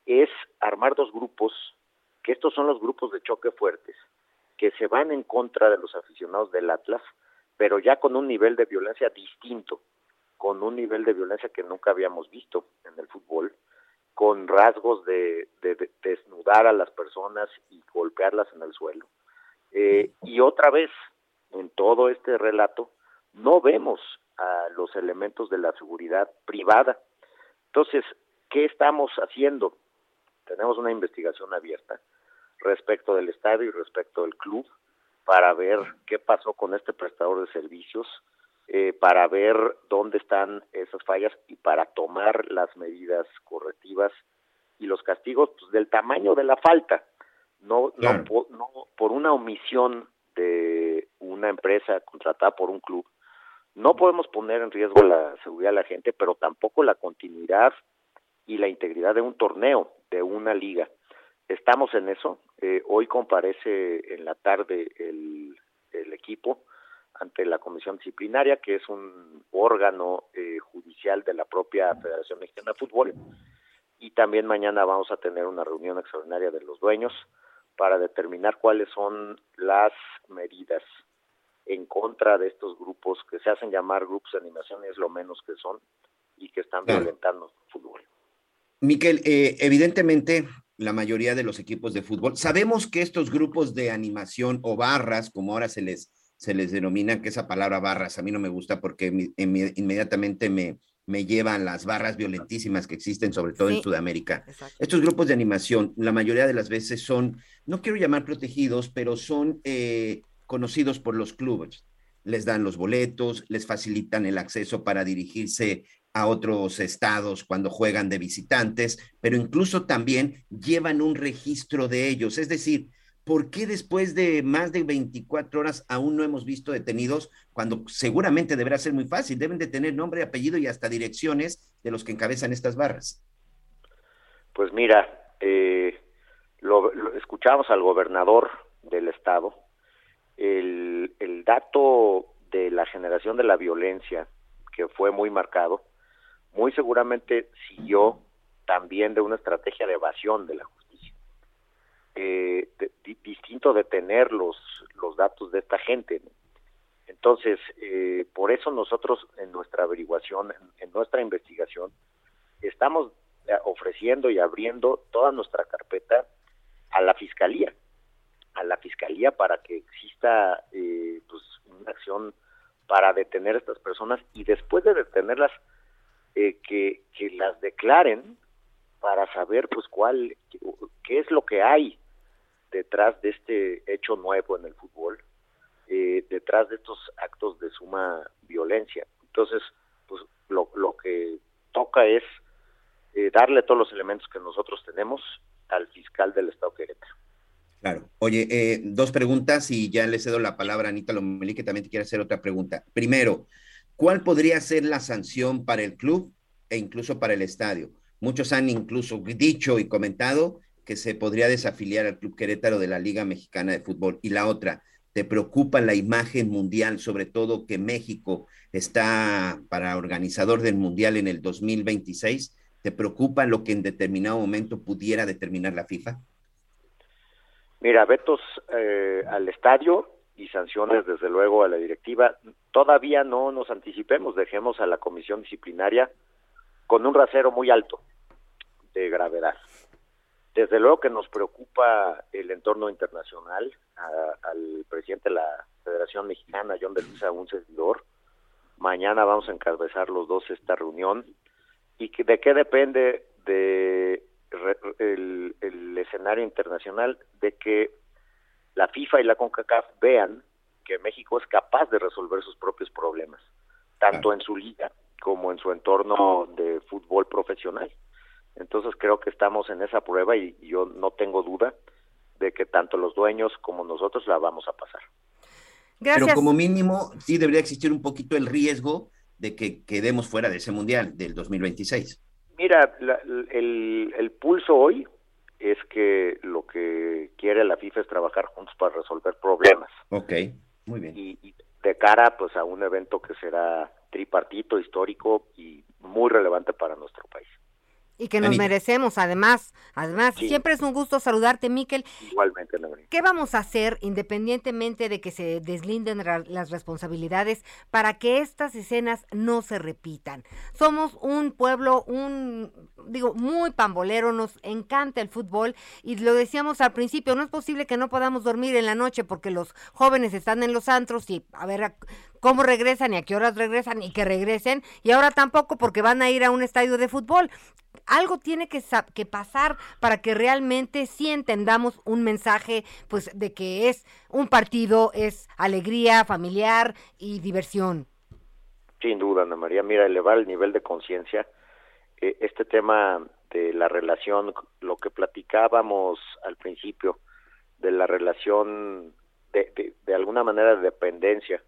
[SPEAKER 11] es armar dos grupos, que estos son los grupos de choque fuertes, que se van en contra de los aficionados del Atlas, pero ya con un nivel de violencia distinto, con un nivel de violencia que nunca habíamos visto en el fútbol, con rasgos de, desnudar a las personas y golpearlas en el suelo. Eh, y otra vez, en todo este relato, no vemos a los elementos de la seguridad privada. Entonces, ¿qué estamos haciendo? Tenemos una investigación abierta respecto del estadio y respecto del club para ver qué pasó con este prestador de servicios, eh, para ver dónde están esas fallas y para tomar las medidas correctivas y los castigos pues, del tamaño de la falta, no, no, por, no por una omisión de una empresa contratada por un club. No podemos poner en riesgo la seguridad de la gente, pero tampoco la continuidad y la integridad de un torneo, de una liga. Estamos en eso. Eh, hoy comparece en la tarde el, equipo ante la Comisión Disciplinaria, que es un órgano eh, judicial de la propia Federación Mexicana de Fútbol. Y también mañana vamos a tener una reunión extraordinaria de los dueños para determinar cuáles son las medidas en contra de estos grupos que se hacen llamar grupos de animación, es lo menos que son, y que están violentando el fútbol.
[SPEAKER 3] Miquel, eh, evidentemente la mayoría de los equipos de fútbol, sabemos que estos grupos de animación o barras, como ahora se les, se les denomina, que esa palabra barras a mí no me gusta porque inmediatamente me, me llevan las barras violentísimas que existen, sobre todo en Sudamérica. Estos grupos de animación, la mayoría de las veces son, no quiero llamar protegidos, pero son eh, conocidos por los clubes. Les dan los boletos, les facilitan el acceso para dirigirse a otros estados cuando juegan de visitantes, pero incluso también llevan un registro de ellos. Es decir, ¿por qué después de más de 24 horas aún no hemos visto detenidos cuando seguramente deberá ser muy fácil? Deben de tener nombre, apellido y hasta direcciones de los que encabezan estas barras.
[SPEAKER 11] Pues mira, eh, lo, escuchamos al gobernador del estado. El, el dato de la generación de la violencia, que fue muy marcado, muy seguramente siguió también de una estrategia de evasión de la justicia. Eh, distinto de tener los, los datos de esta gente. Entonces, eh, por eso nosotros en nuestra averiguación, en, nuestra investigación, estamos eh, ofreciendo y abriendo toda nuestra carpeta a la fiscalía, a la fiscalía para que exista eh, pues, una acción para detener a estas personas y después de detenerlas que, que las declaren para saber pues cuál qué es lo que hay detrás de este hecho nuevo en el fútbol eh, detrás de estos actos de suma violencia. Entonces, pues lo, lo que toca es eh, darle todos los elementos que nosotros tenemos al fiscal del Estado Querétaro.
[SPEAKER 3] Claro. Oye, eh, dos preguntas y ya le cedo la palabra a Anita Lomelí, que también te quiere hacer otra pregunta. Primero, ¿cuál podría ser la sanción para el club e incluso para el estadio? Muchos han incluso dicho y comentado que se podría desafiliar al Club Querétaro de la Liga Mexicana de Fútbol. Y la otra, te preocupa la imagen mundial, sobre todo que México está para organizador del mundial en el 2026? ¿Te preocupa lo que en determinado momento pudiera determinar la FIFA?
[SPEAKER 11] Mira, vetos eh, al estadio y sanciones desde luego a la directiva. Todavía no nos anticipemos, dejemos a la comisión disciplinaria con un rasero muy alto de gravedad. Desde luego que nos preocupa el entorno internacional, al presidente de la Federación Mexicana, John de Luisa, un servidor. Mañana vamos a encabezar los dos esta reunión. ¿Y de qué depende de el, el escenario internacional? De que la FIFA y la CONCACAF vean que México es capaz de resolver sus propios problemas, tanto en su liga como en su entorno de fútbol profesional. Entonces creo que estamos en esa prueba y, yo no tengo duda de que tanto los dueños como nosotros la vamos a pasar.
[SPEAKER 3] Pero como mínimo sí debería existir un poquito el riesgo de que quedemos fuera de ese mundial del 2026.
[SPEAKER 11] Mira, el, el pulso hoy es que lo que quiere la FIFA es trabajar juntos para resolver problemas.
[SPEAKER 3] Ok, muy bien.
[SPEAKER 11] Y, y, de cara pues a un evento que será tripartito, histórico y muy relevante para nuestro país.
[SPEAKER 2] Y que nos merecemos, además. Además, siempre es un gusto saludarte, Miquel.
[SPEAKER 11] Igualmente,
[SPEAKER 2] ¿Qué vamos a hacer, independientemente de que se deslinden las responsabilidades, para que estas escenas no se repitan? Somos un pueblo, un, digo, muy pambolero, nos encanta el fútbol y lo decíamos al principio, no es posible que no podamos dormir en la noche porque los jóvenes están en los antros y a ver cómo regresan y a qué horas regresan y que regresen y ahora tampoco porque van a ir a un estadio de fútbol algo tiene que, que pasar para que realmente sí entendamos un mensaje, pues, de que es un partido, es alegría familiar y diversión.
[SPEAKER 11] Sin duda, Ana María. Mira, elevar el nivel de conciencia. Eh, este tema de la relación, lo que platicábamos al principio, de la relación de, de, de alguna manera de dependencia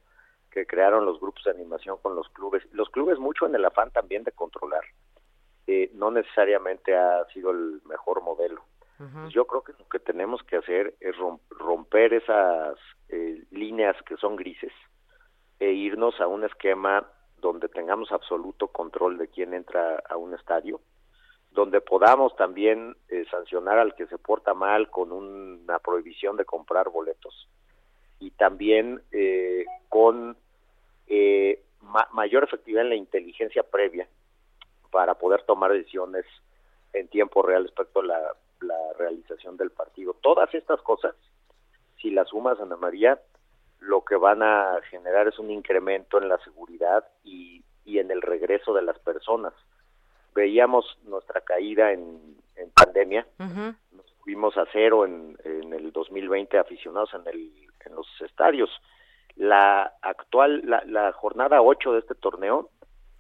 [SPEAKER 11] que crearon los grupos de animación con los clubes. Los clubes mucho en el afán también de controlar no necesariamente ha sido el mejor modelo. Yo creo que lo que tenemos que hacer es romper esas eh, líneas que son grises e irnos a un esquema donde tengamos absoluto control de quién entra a un estadio, donde podamos también eh, sancionar al que se porta mal con una prohibición de comprar boletos y también eh, con mayor efectividad en la inteligencia previa para poder tomar decisiones en tiempo real respecto a la, realización del partido. Todas estas cosas, si las sumas, Ana María, lo que van a generar es un incremento en la seguridad y, y en el regreso de las personas. Veíamos nuestra caída en, en pandemia, nos fuimos a cero en, en el 2020 aficionados en, el, en los estadios. La actual, la, la jornada 8 de este torneo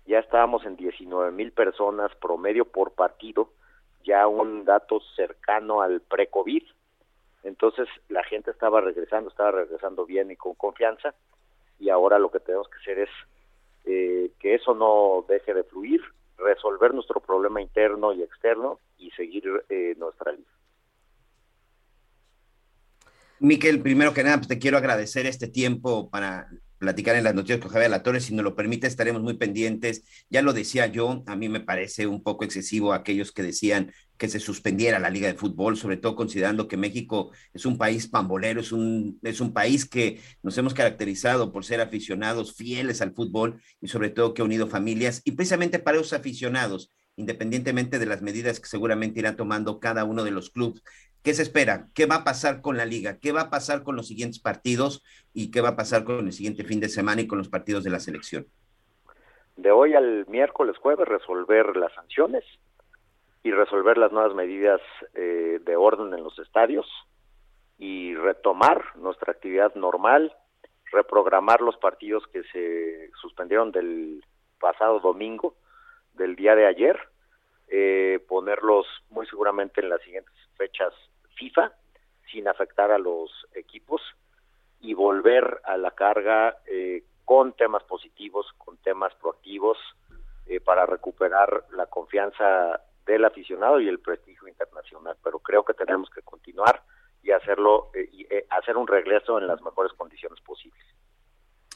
[SPEAKER 11] ya estábamos en 19 mil personas promedio por partido, ya un dato cercano al pre-COVID. Entonces la gente estaba regresando, estaba regresando bien y con confianza, y ahora lo que tenemos que hacer es eh, que eso no deje de fluir, resolver nuestro problema interno y externo y seguir eh, nuestra línea.
[SPEAKER 3] Miquel, primero que nada, pues te quiero agradecer este tiempo para platicar en las noticias con Javier La Torre. Si nos lo permite, estaremos muy pendientes. Ya lo decía yo, a mí me parece un poco excesivo aquellos que decían que se suspendiera la Liga de Fútbol, sobre todo considerando que México es un país pambolero, es un, es un país que nos hemos caracterizado por ser aficionados fieles al fútbol y sobre todo que ha unido familias. Y precisamente para esos aficionados, independientemente de las medidas que seguramente irá tomando cada uno de los clubes, ¿Qué se espera? ¿Qué va a pasar con la liga? ¿Qué va a pasar con los siguientes partidos? ¿Y qué va a pasar con el siguiente fin de semana y con los partidos de la selección?
[SPEAKER 11] De hoy al miércoles, jueves, resolver las sanciones y resolver las nuevas medidas eh, de orden en los estadios y retomar nuestra actividad normal, reprogramar los partidos que se suspendieron del pasado domingo, del día de ayer, eh, ponerlos muy seguramente en las siguientes fechas FIFA sin afectar a los equipos y volver a la carga eh, con temas positivos, con temas proactivos eh, para recuperar la confianza del aficionado y el prestigio internacional. Pero creo que tenemos que continuar y hacerlo eh, y hacer un regreso en las mejores condiciones posibles.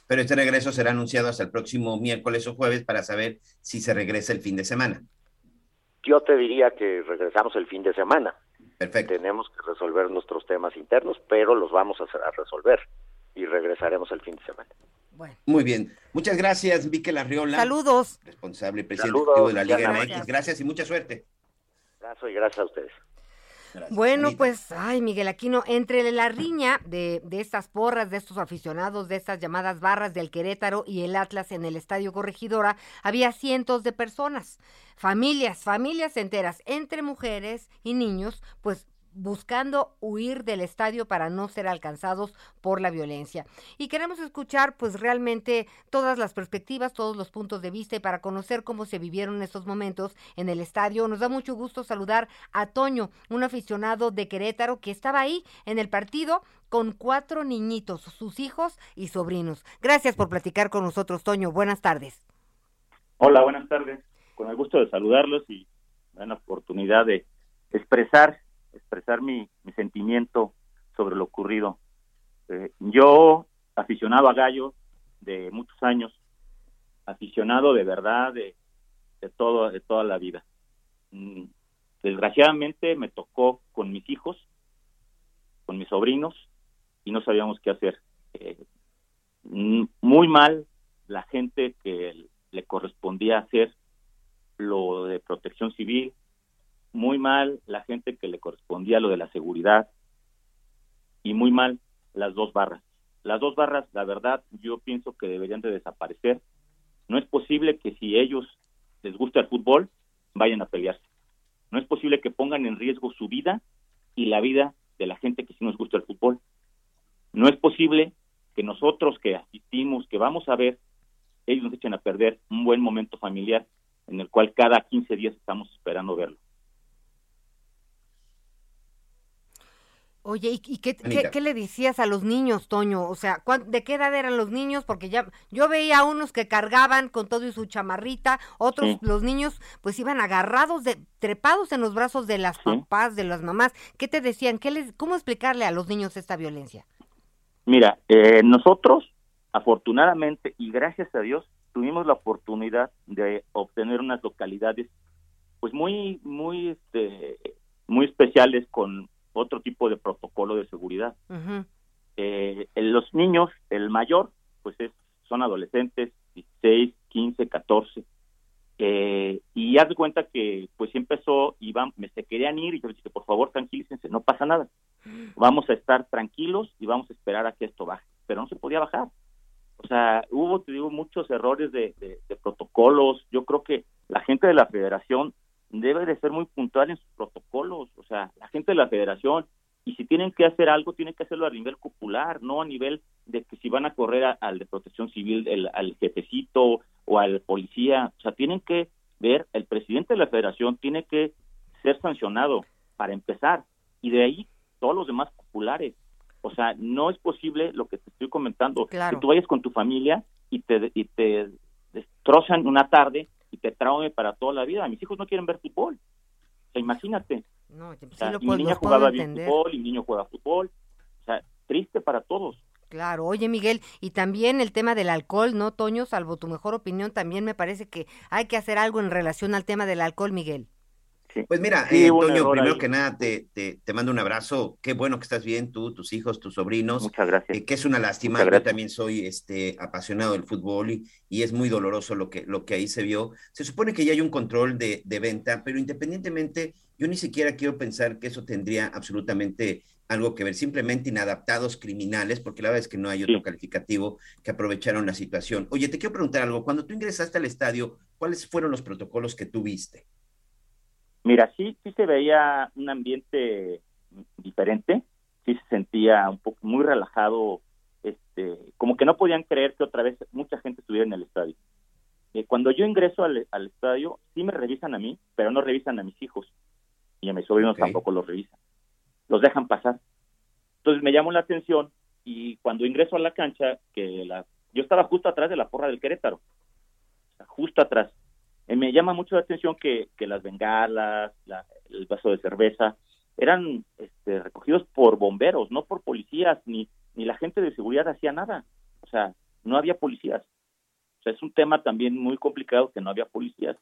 [SPEAKER 3] Pero este regreso será anunciado hasta el próximo miércoles o jueves para saber si se regresa el fin de semana.
[SPEAKER 11] Yo te diría que regresamos el fin de semana.
[SPEAKER 3] Perfecto.
[SPEAKER 11] Tenemos que resolver nuestros temas internos, pero los vamos a, a resolver y regresaremos el fin de semana.
[SPEAKER 3] Bueno. Muy bien. Muchas gracias, Miquel Arriola.
[SPEAKER 2] Saludos.
[SPEAKER 3] Responsable y presidente de la Liga MX. Gracias y mucha suerte.
[SPEAKER 11] Gracias y gracias a ustedes.
[SPEAKER 2] Bueno, pues, ay, Miguel Aquino, entre la riña de, de, estas porras, de estos aficionados, de estas llamadas barras del Querétaro y el Atlas en el Estadio Corregidora, había cientos de personas familias, familias enteras, entre mujeres y niños, pues buscando huir del estadio para no ser alcanzados por la violencia. Y queremos escuchar pues realmente todas las perspectivas, todos los puntos de vista y para conocer cómo se vivieron estos momentos en el estadio. Nos da mucho gusto saludar a Toño, un aficionado de Querétaro que estaba ahí en el partido con cuatro niñitos, sus hijos y sobrinos. Gracias por platicar con nosotros, Toño. Buenas tardes.
[SPEAKER 12] Hola, buenas tardes con el gusto de saludarlos y la oportunidad de expresar, expresar mi, sentimiento sobre lo ocurrido. Eh, yo, aficionado a gallo de muchos años, aficionado de verdad de, de, todo, de toda la vida. Mm, desgraciadamente me tocó con mis hijos, con mis sobrinos, y no sabíamos qué hacer. Eh, mm, muy mal la gente que le correspondía hacer lo de protección civil, muy mal la gente que le correspondía lo de la seguridad y muy mal las dos barras. Las dos barras, la verdad, yo pienso que deberían de desaparecer. No es posible que si ellos les gusta el fútbol, vayan a pelearse. No es posible que pongan en riesgo su vida y la vida de la gente que sí nos gusta el fútbol. No es posible que nosotros que asistimos, que vamos a ver, ellos nos echen a perder un buen momento familiar en el cual cada 15 días estamos esperando verlo.
[SPEAKER 2] Oye, ¿y qué, qué, le decías a los niños, Toño? O sea, ¿de qué edad eran los niños? Porque ya yo veía unos que cargaban con todo y su chamarrita, otros, los niños, pues iban agarrados, de, trepados en los brazos de las papás, de las mamás. ¿Qué te decían? ¿Qué les, ¿Cómo explicarle a los niños esta violencia?
[SPEAKER 12] Mira, eh, nosotros, afortunadamente y gracias a Dios, tuvimos la oportunidad de obtener unas localidades pues muy muy este muy especiales con otro tipo de protocolo de seguridad. Eh, los niños el mayor pues es son adolescentes 16 15 14 y haz de cuenta que pues sí empezó y me se querían ir y yo dije por favor tranquilícense no pasa nada. Vamos a estar tranquilos y vamos a esperar a que esto baje. Pero no se podía bajar. O sea, hubo, te digo, muchos errores de, protocolos. Yo creo que la gente de la federación debe de ser muy puntual en sus protocolos. O sea, la gente de la federación, y si tienen que hacer algo, tienen que hacerlo a nivel popular, no a nivel de que si van a correr al de protección civil, el, al jefecito o al policía. O sea, tienen que ver, el presidente de la federación tiene que ser sancionado para empezar, y de ahí todos los demás populares. O sea, no es posible lo que te estoy comentando, que tú vayas con tu familia y te, y te destrozan una tarde y te traume para toda la vida. Mis hijos no quieren ver fútbol. O sea, imagínate.
[SPEAKER 2] No, sí
[SPEAKER 12] mi niña jugaba bien fútbol y mi niño juega fútbol. O sea, triste para todos.
[SPEAKER 2] Claro, oye Miguel, y también el tema del alcohol, ¿no, Toño? Salvo tu mejor opinión, también me parece que hay que hacer algo en relación al tema del alcohol, Miguel.
[SPEAKER 3] Pues mira, eh, Toño, primero que nada te, te, te, mando un abrazo. Qué bueno que estás bien, tú, tus hijos, tus sobrinos.
[SPEAKER 12] Muchas gracias.
[SPEAKER 3] Eh, que es una lástima. Yo también soy este, apasionado del fútbol y, y, es muy doloroso lo que, lo que ahí se vio. Se supone que ya hay un control de, de venta, pero independientemente, yo ni siquiera quiero pensar que eso tendría absolutamente algo que ver, simplemente inadaptados criminales, porque la verdad es que no hay otro sí. calificativo que aprovecharon la situación. Oye, te quiero preguntar algo. Cuando tú ingresaste al estadio, ¿cuáles fueron los protocolos que tú viste?
[SPEAKER 12] Mira, sí, sí se veía un ambiente diferente, sí se sentía un poco muy relajado, este, como que no podían creer que otra vez mucha gente estuviera en el estadio. Eh, cuando yo ingreso al, al, estadio, sí me revisan a mí, pero no revisan a mis hijos y a mis sobrinos okay. tampoco los revisan, los dejan pasar. Entonces me llamó la atención y cuando ingreso a la cancha, que la, yo estaba justo atrás de la porra del Querétaro, justo atrás eh, me llama mucho la atención que, las bengalas, la, el vaso de cerveza, eran este, recogidos por bomberos, no por policías, ni, ni la gente de seguridad hacía nada. O sea, no había policías. O sea, es un tema también muy complicado que no había policías.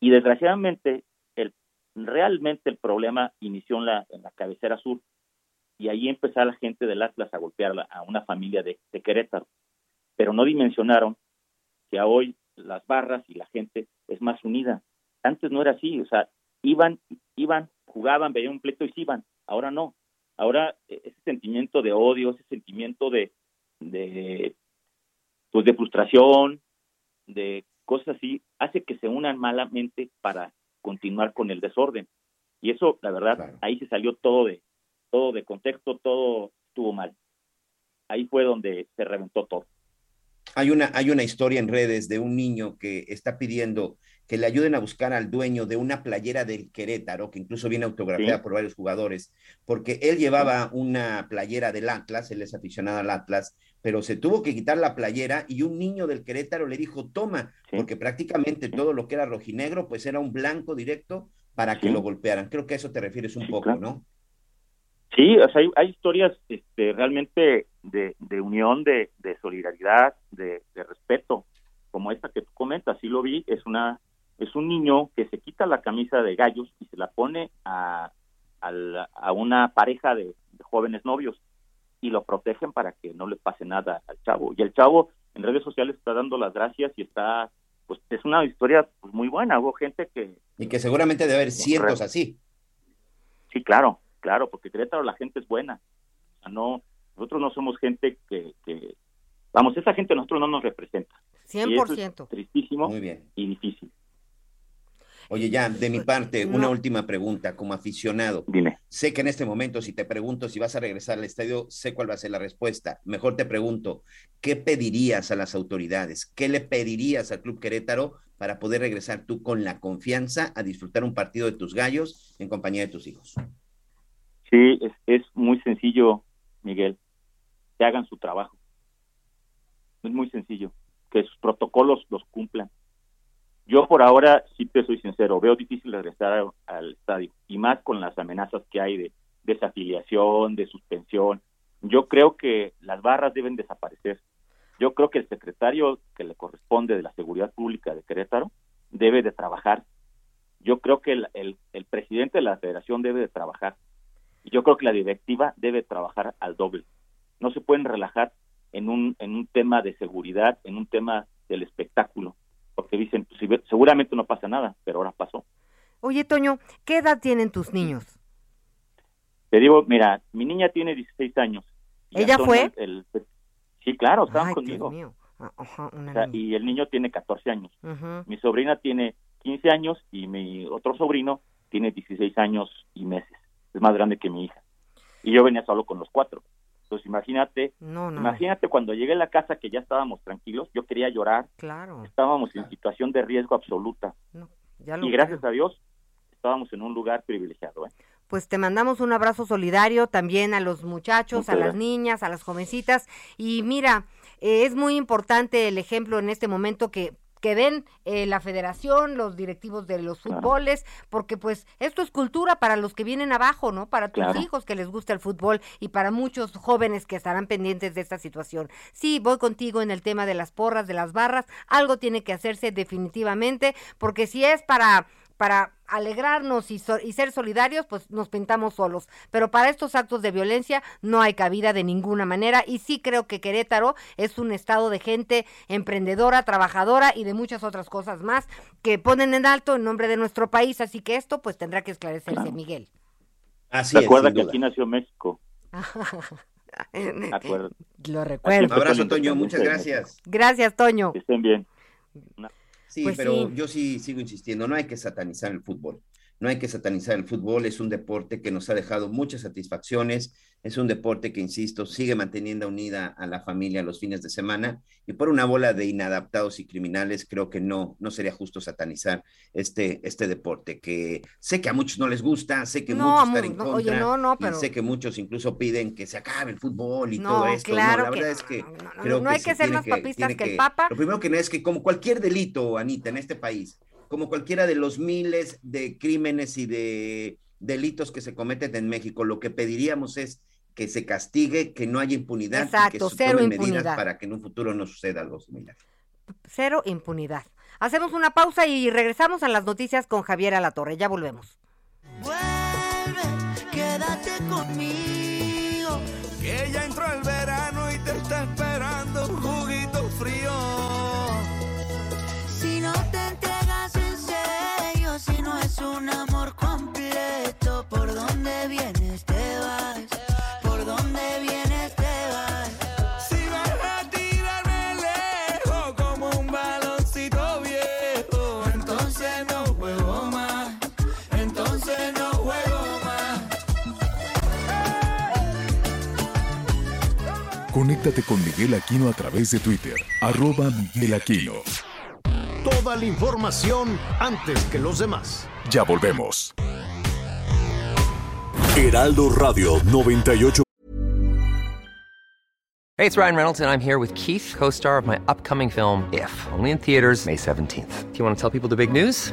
[SPEAKER 12] Y desgraciadamente, el, realmente el problema inició en la, cabecera sur. Y ahí empezó la gente del Atlas a golpear a una familia de, de Querétaro. Pero no dimensionaron que hoy las barras y la gente es más unida. Antes no era así, o sea, iban, iban, jugaban, veían un pleito y se iban. Ahora no. Ahora ese sentimiento de odio, ese sentimiento de, de pues de frustración, de cosas así, hace que se unan malamente para continuar con el desorden. Y eso, la verdad, claro. ahí se salió todo de, todo de contexto, todo estuvo mal. Ahí fue donde se reventó todo.
[SPEAKER 3] Hay una, hay una historia en redes de un niño que está pidiendo que le ayuden a buscar al dueño de una playera del Querétaro, que incluso viene autografiada sí. por varios jugadores, porque él llevaba una playera del Atlas, él es aficionado al Atlas, pero se tuvo que quitar la playera y un niño del Querétaro le dijo, toma, sí. porque prácticamente todo lo que era rojinegro, pues era un blanco directo para que lo golpearan. Creo que a eso te refieres un poco,
[SPEAKER 12] claro.
[SPEAKER 3] ¿no?
[SPEAKER 12] Sí, o sea, hay, hay historias este, realmente de, de unión, de, de solidaridad, de, de, respeto, como esta que tú comentas. Sí lo vi, es una es un niño que se quita la camisa de gallos y se la pone a, a, la, a una pareja de, de, jóvenes novios y lo protegen para que no le pase nada al chavo. Y el chavo en redes sociales está dando las gracias y está, pues es una historia pues, muy buena. Hubo gente que...
[SPEAKER 3] Y que seguramente debe haber cientos así.
[SPEAKER 12] Sí, claro, claro, porque Querétaro la gente es buena. O sea, no, nosotros no somos gente que, que vamos, esa gente a nosotros no nos representa.
[SPEAKER 2] 100%.
[SPEAKER 12] es tristísimo
[SPEAKER 3] Muy bien.
[SPEAKER 12] y difícil.
[SPEAKER 3] Oye, ya, de mi parte, una última pregunta como aficionado.
[SPEAKER 12] Dime.
[SPEAKER 3] Sé que en este momento, si te pregunto si vas a regresar al estadio, sé cuál va a ser la respuesta. Mejor te pregunto, ¿qué pedirías a las autoridades? ¿Qué le pedirías al Club Querétaro para poder regresar tú con la confianza a disfrutar un partido de tus gallos en compañía de tus hijos?
[SPEAKER 12] Sí, es, es muy sencillo, Miguel. Que hagan su trabajo. Es muy sencillo. Que sus protocolos los cumplan yo por ahora, sí te soy sincero, veo difícil regresar al, estadio, y más con las amenazas que hay de desafiliación, de suspensión. Yo creo que las barras deben desaparecer. Yo creo que el secretario que le corresponde de la Seguridad Pública de Querétaro debe de trabajar. Yo creo que el, el, el presidente de la federación debe de trabajar. Y yo creo que la directiva debe trabajar al doble. No se pueden relajar en un, en un tema de seguridad, en un tema del espectáculo porque dicen, pues, seguramente no pasa nada, pero ahora pasó.
[SPEAKER 2] Oye, Toño, ¿qué edad tienen tus niños?
[SPEAKER 12] Te digo, mira, mi niña tiene 16 años.
[SPEAKER 2] ¿Ella fue?
[SPEAKER 12] El, el, sí, claro, estaban
[SPEAKER 2] Ay,
[SPEAKER 12] conmigo.
[SPEAKER 2] Dios mío. Ajá,
[SPEAKER 12] o sea, y el niño tiene 14 años. Uh -huh. Mi sobrina tiene 15 años y mi otro sobrino tiene 16 años y meses. Es más grande que mi hija. Y yo venía solo con los cuatro. Entonces imagínate,
[SPEAKER 2] no, no.
[SPEAKER 12] imagínate cuando llegué a la casa que ya estábamos tranquilos, yo quería llorar.
[SPEAKER 2] Claro.
[SPEAKER 12] Estábamos
[SPEAKER 2] claro.
[SPEAKER 12] en situación de riesgo absoluta.
[SPEAKER 2] No,
[SPEAKER 12] y gracias creo. a Dios estábamos en un lugar privilegiado. ¿eh?
[SPEAKER 2] Pues te mandamos un abrazo solidario también a los muchachos, Muchas a las gracias. niñas, a las jovencitas. Y mira, eh, es muy importante el ejemplo en este momento que que den eh, la federación, los directivos de los fútboles, porque pues esto es cultura para los que vienen abajo, ¿no? Para tus hijos que les gusta el fútbol y para muchos jóvenes que estarán pendientes de esta situación. Sí, voy contigo en el tema de las porras, de las barras, algo tiene que hacerse definitivamente, porque si es para para alegrarnos y, y, ser solidarios, pues nos pintamos solos. Pero para estos actos de violencia no hay cabida de ninguna manera. Y sí creo que Querétaro es un estado de gente emprendedora, trabajadora y de muchas otras cosas más que ponen en alto en nombre de nuestro país. Así que esto pues tendrá que esclarecerse, Miguel.
[SPEAKER 12] Así ¿Se acuerda que aquí nació México?
[SPEAKER 2] Lo recuerdo.
[SPEAKER 3] Un abrazo, Toño. Muchas gracias.
[SPEAKER 2] Gracias, Toño.
[SPEAKER 12] Que estén bien.
[SPEAKER 3] Sí, pues pero yo sí sigo insistiendo, no hay que satanizar el fútbol. No hay que satanizar el fútbol, es un deporte que nos ha dejado muchas satisfacciones, es un deporte que, insisto, sigue manteniendo unida a la familia los fines de semana y por una bola de inadaptados y criminales creo que no, no sería justo satanizar este, este deporte, que sé que a muchos no les gusta, sé que muchos están en contra, no, no, pero... sé que muchos incluso piden que se acabe el fútbol y todo esto.
[SPEAKER 2] Claro
[SPEAKER 3] la
[SPEAKER 2] verdad es que creo no, hay que, ser más papistas que, el Papa.
[SPEAKER 3] Lo primero que no es que como cualquier delito, Anita, en este país, como cualquiera de los miles de crímenes y de delitos que se cometen en México, lo que pediríamos es que se castigue, que no haya impunidad y que se tomen medidas para que en un futuro no suceda algo similar.
[SPEAKER 2] Cero impunidad. Hacemos una pausa y regresamos a las noticias con Javier Alatorre. Ya volvemos.
[SPEAKER 7] Vuelve, quédate conmigo.
[SPEAKER 13] Que ya entró el verano y te está esperando un juguito frío.
[SPEAKER 7] Si no es un amor completo, ¿por dónde vienes? Te vas. ¿Por dónde vienes? Te vas.
[SPEAKER 13] Si vas a tirarme lejos como un baloncito viejo, entonces no juego más. Entonces no juego más.
[SPEAKER 8] Conéctate con Miguel Aquino a través de Twitter, arroba Miguel Aquino.
[SPEAKER 9] Toda la información antes que los demás.
[SPEAKER 8] Ya volvemos.
[SPEAKER 10] Heraldo Radio 98.
[SPEAKER 14] Hey, it's Ryan Reynolds, and I'm here with Keith, co star of my upcoming film, If, only in theaters, May 17th. Do you want to tell people the big news?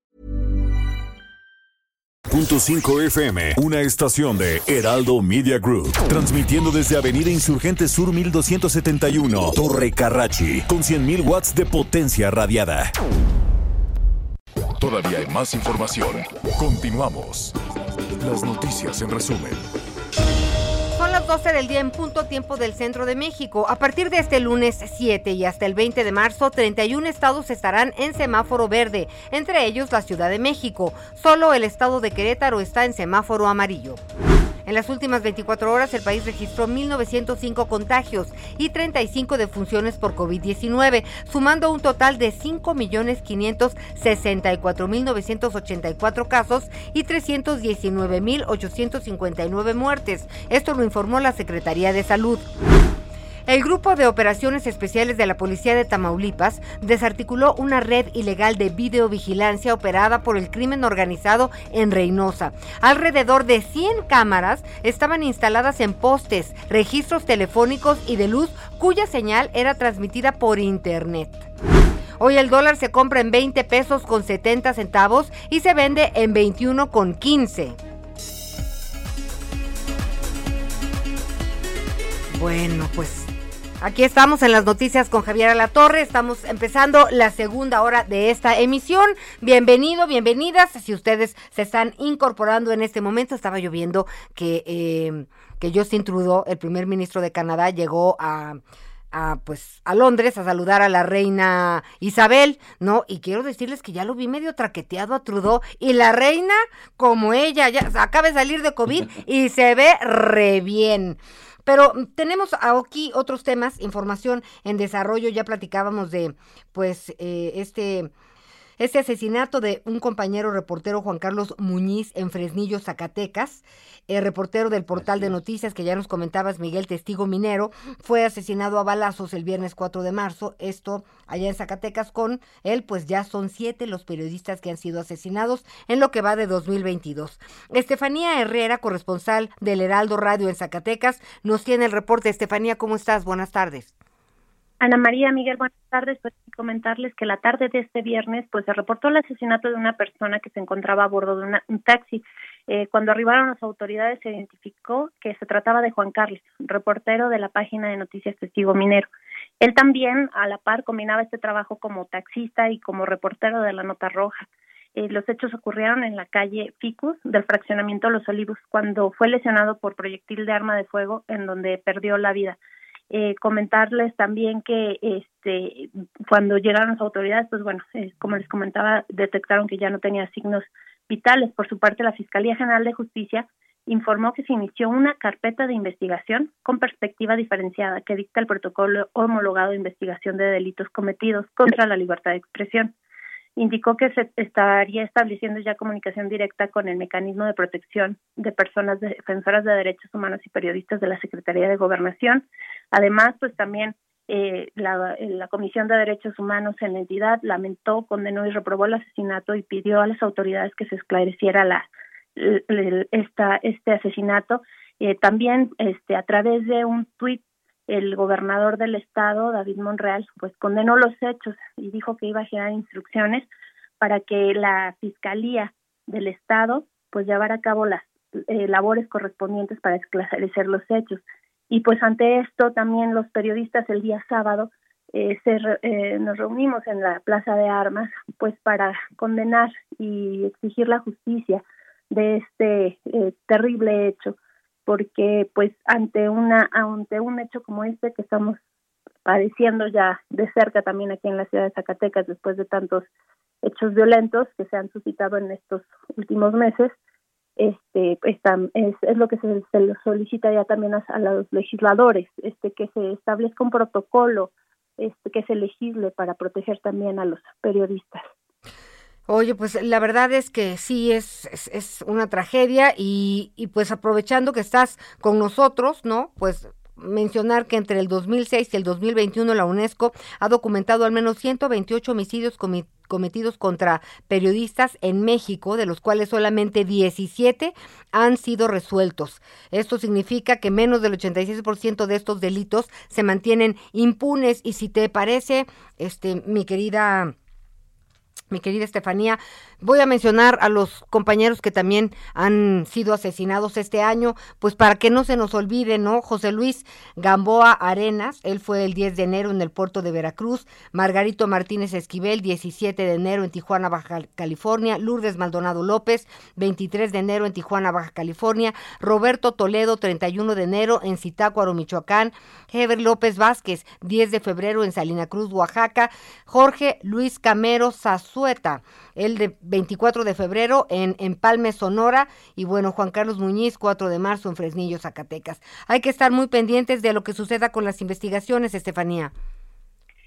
[SPEAKER 10] Punto 5 FM, una estación de Heraldo Media Group, transmitiendo desde Avenida Insurgente Sur 1271, Torre Carrachi, con 100.000 watts de potencia radiada.
[SPEAKER 8] Todavía hay más información. Continuamos. Las noticias en resumen.
[SPEAKER 2] Son las 12 del día en punto tiempo del centro de México. A partir de este lunes 7 y hasta el 20 de marzo, 31 estados estarán en semáforo verde, entre ellos la Ciudad de México. Solo el estado de Querétaro está en semáforo amarillo. En las últimas 24 horas el país registró 1.905 contagios y 35 defunciones por COVID-19, sumando un total de 5.564.984 casos y 319.859 muertes. Esto lo informó la Secretaría de Salud. El Grupo de Operaciones Especiales de la Policía de Tamaulipas desarticuló una red ilegal de videovigilancia operada por el crimen organizado en Reynosa. Alrededor de 100 cámaras estaban instaladas en postes, registros telefónicos y de luz cuya señal era transmitida por Internet. Hoy el dólar se compra en 20 pesos con 70 centavos y se vende en 21 con 15. Bueno, pues Aquí estamos en las noticias con Javier Alatorre. Estamos empezando la segunda hora de esta emisión. Bienvenido, bienvenidas. Si ustedes se están incorporando en este momento, estaba lloviendo que, eh, que Justin Trudeau, el primer ministro de Canadá, llegó a, a, pues a Londres a saludar a la reina Isabel, ¿no? Y quiero decirles que ya lo vi medio traqueteado a Trudeau y la reina como ella ya acaba de salir de COVID y se ve re bien. Pero tenemos aquí otros temas, información en desarrollo, ya platicábamos de pues eh, este este asesinato de un compañero reportero Juan Carlos Muñiz en Fresnillo, Zacatecas, el reportero del portal de noticias que ya nos comentabas, Miguel Testigo Minero, fue asesinado a balazos el viernes 4 de marzo, esto allá en Zacatecas con él, pues ya son siete los periodistas que han sido asesinados en lo que va de 2022. Estefanía Herrera, corresponsal del Heraldo Radio en Zacatecas, nos tiene el reporte. Estefanía, ¿cómo estás? Buenas tardes.
[SPEAKER 15] Ana María Miguel, buenas tardes. Pues comentarles que la tarde de este viernes, pues se reportó el asesinato de una persona que se encontraba a bordo de un taxi. Eh, cuando arribaron las autoridades se identificó que se trataba de Juan Carlos, reportero de la página de noticias Testigo Minero. Él también, a la par, combinaba este trabajo como taxista y como reportero de la Nota Roja. Eh, los hechos ocurrieron en la calle Ficus del fraccionamiento Los Olivos, cuando fue lesionado por proyectil de arma de fuego, en donde perdió la vida. Eh, comentarles también que este cuando llegaron las autoridades, pues bueno, eh, como les comentaba, detectaron que ya no tenía signos vitales. Por su parte, la Fiscalía General de Justicia informó que se inició una carpeta de investigación con perspectiva diferenciada que dicta el protocolo homologado de investigación de delitos cometidos contra la libertad de expresión indicó que se estaría estableciendo ya comunicación directa con el mecanismo de protección de personas defensoras de derechos humanos y periodistas de la Secretaría de Gobernación. Además, pues también eh, la, Comisión de Derechos Humanos en la entidad lamentó, condenó y reprobó el asesinato y pidió a las autoridades que se esclareciera la, esta, este asesinato. Eh, también este, a través de un tuit el gobernador del estado, David Monreal, pues condenó los hechos y dijo que iba a generar instrucciones para que la fiscalía del estado pues llevara a cabo las eh, labores correspondientes para esclarecer los hechos. Y pues ante esto también los periodistas el día sábado eh, se, eh, nos reunimos en la Plaza de Armas pues para condenar y exigir la justicia de este terrible hecho porque pues ante una ante un hecho como este que estamos padeciendo ya de cerca también aquí en la ciudad de Zacatecas después de tantos hechos violentos que se han suscitado en estos últimos meses este pues, es, es lo que se, se solicita ya también a, a, los legisladores este que se establezca un protocolo este que se legisle para proteger también a los periodistas
[SPEAKER 2] Oye, pues la verdad es que sí es, es, una tragedia y, y pues aprovechando que estás con nosotros, ¿no? Pues mencionar que entre el 2006 y el 2021 la UNESCO ha documentado al menos 128 homicidios cometidos contra periodistas en México, de los cuales solamente 17 han sido resueltos. Esto significa que menos del 86% de estos delitos se mantienen impunes y si te parece, este mi querida mi querida Estefanía. Voy a mencionar a los compañeros que también han sido asesinados este año, pues para que no se nos olvide, ¿no? José Luis Gamboa Arenas, él fue el 10 de enero en el puerto de Veracruz, Margarito Martínez Esquivel, 17 de enero en Tijuana, Baja California, Lourdes Maldonado López, 23 de enero en Tijuana, Baja California, Roberto Toledo, 31 de enero en Zitácuaro, Michoacán, Heber López Vázquez, 10 de febrero en Salina Cruz, Oaxaca, Jorge Luis Camero El de 24 de febrero en Empalme, Sonora, y bueno, Juan Carlos Muñiz, 4 de marzo en Fresnillo, Zacatecas. Hay que estar muy pendientes de lo que suceda con las investigaciones, Estefanía.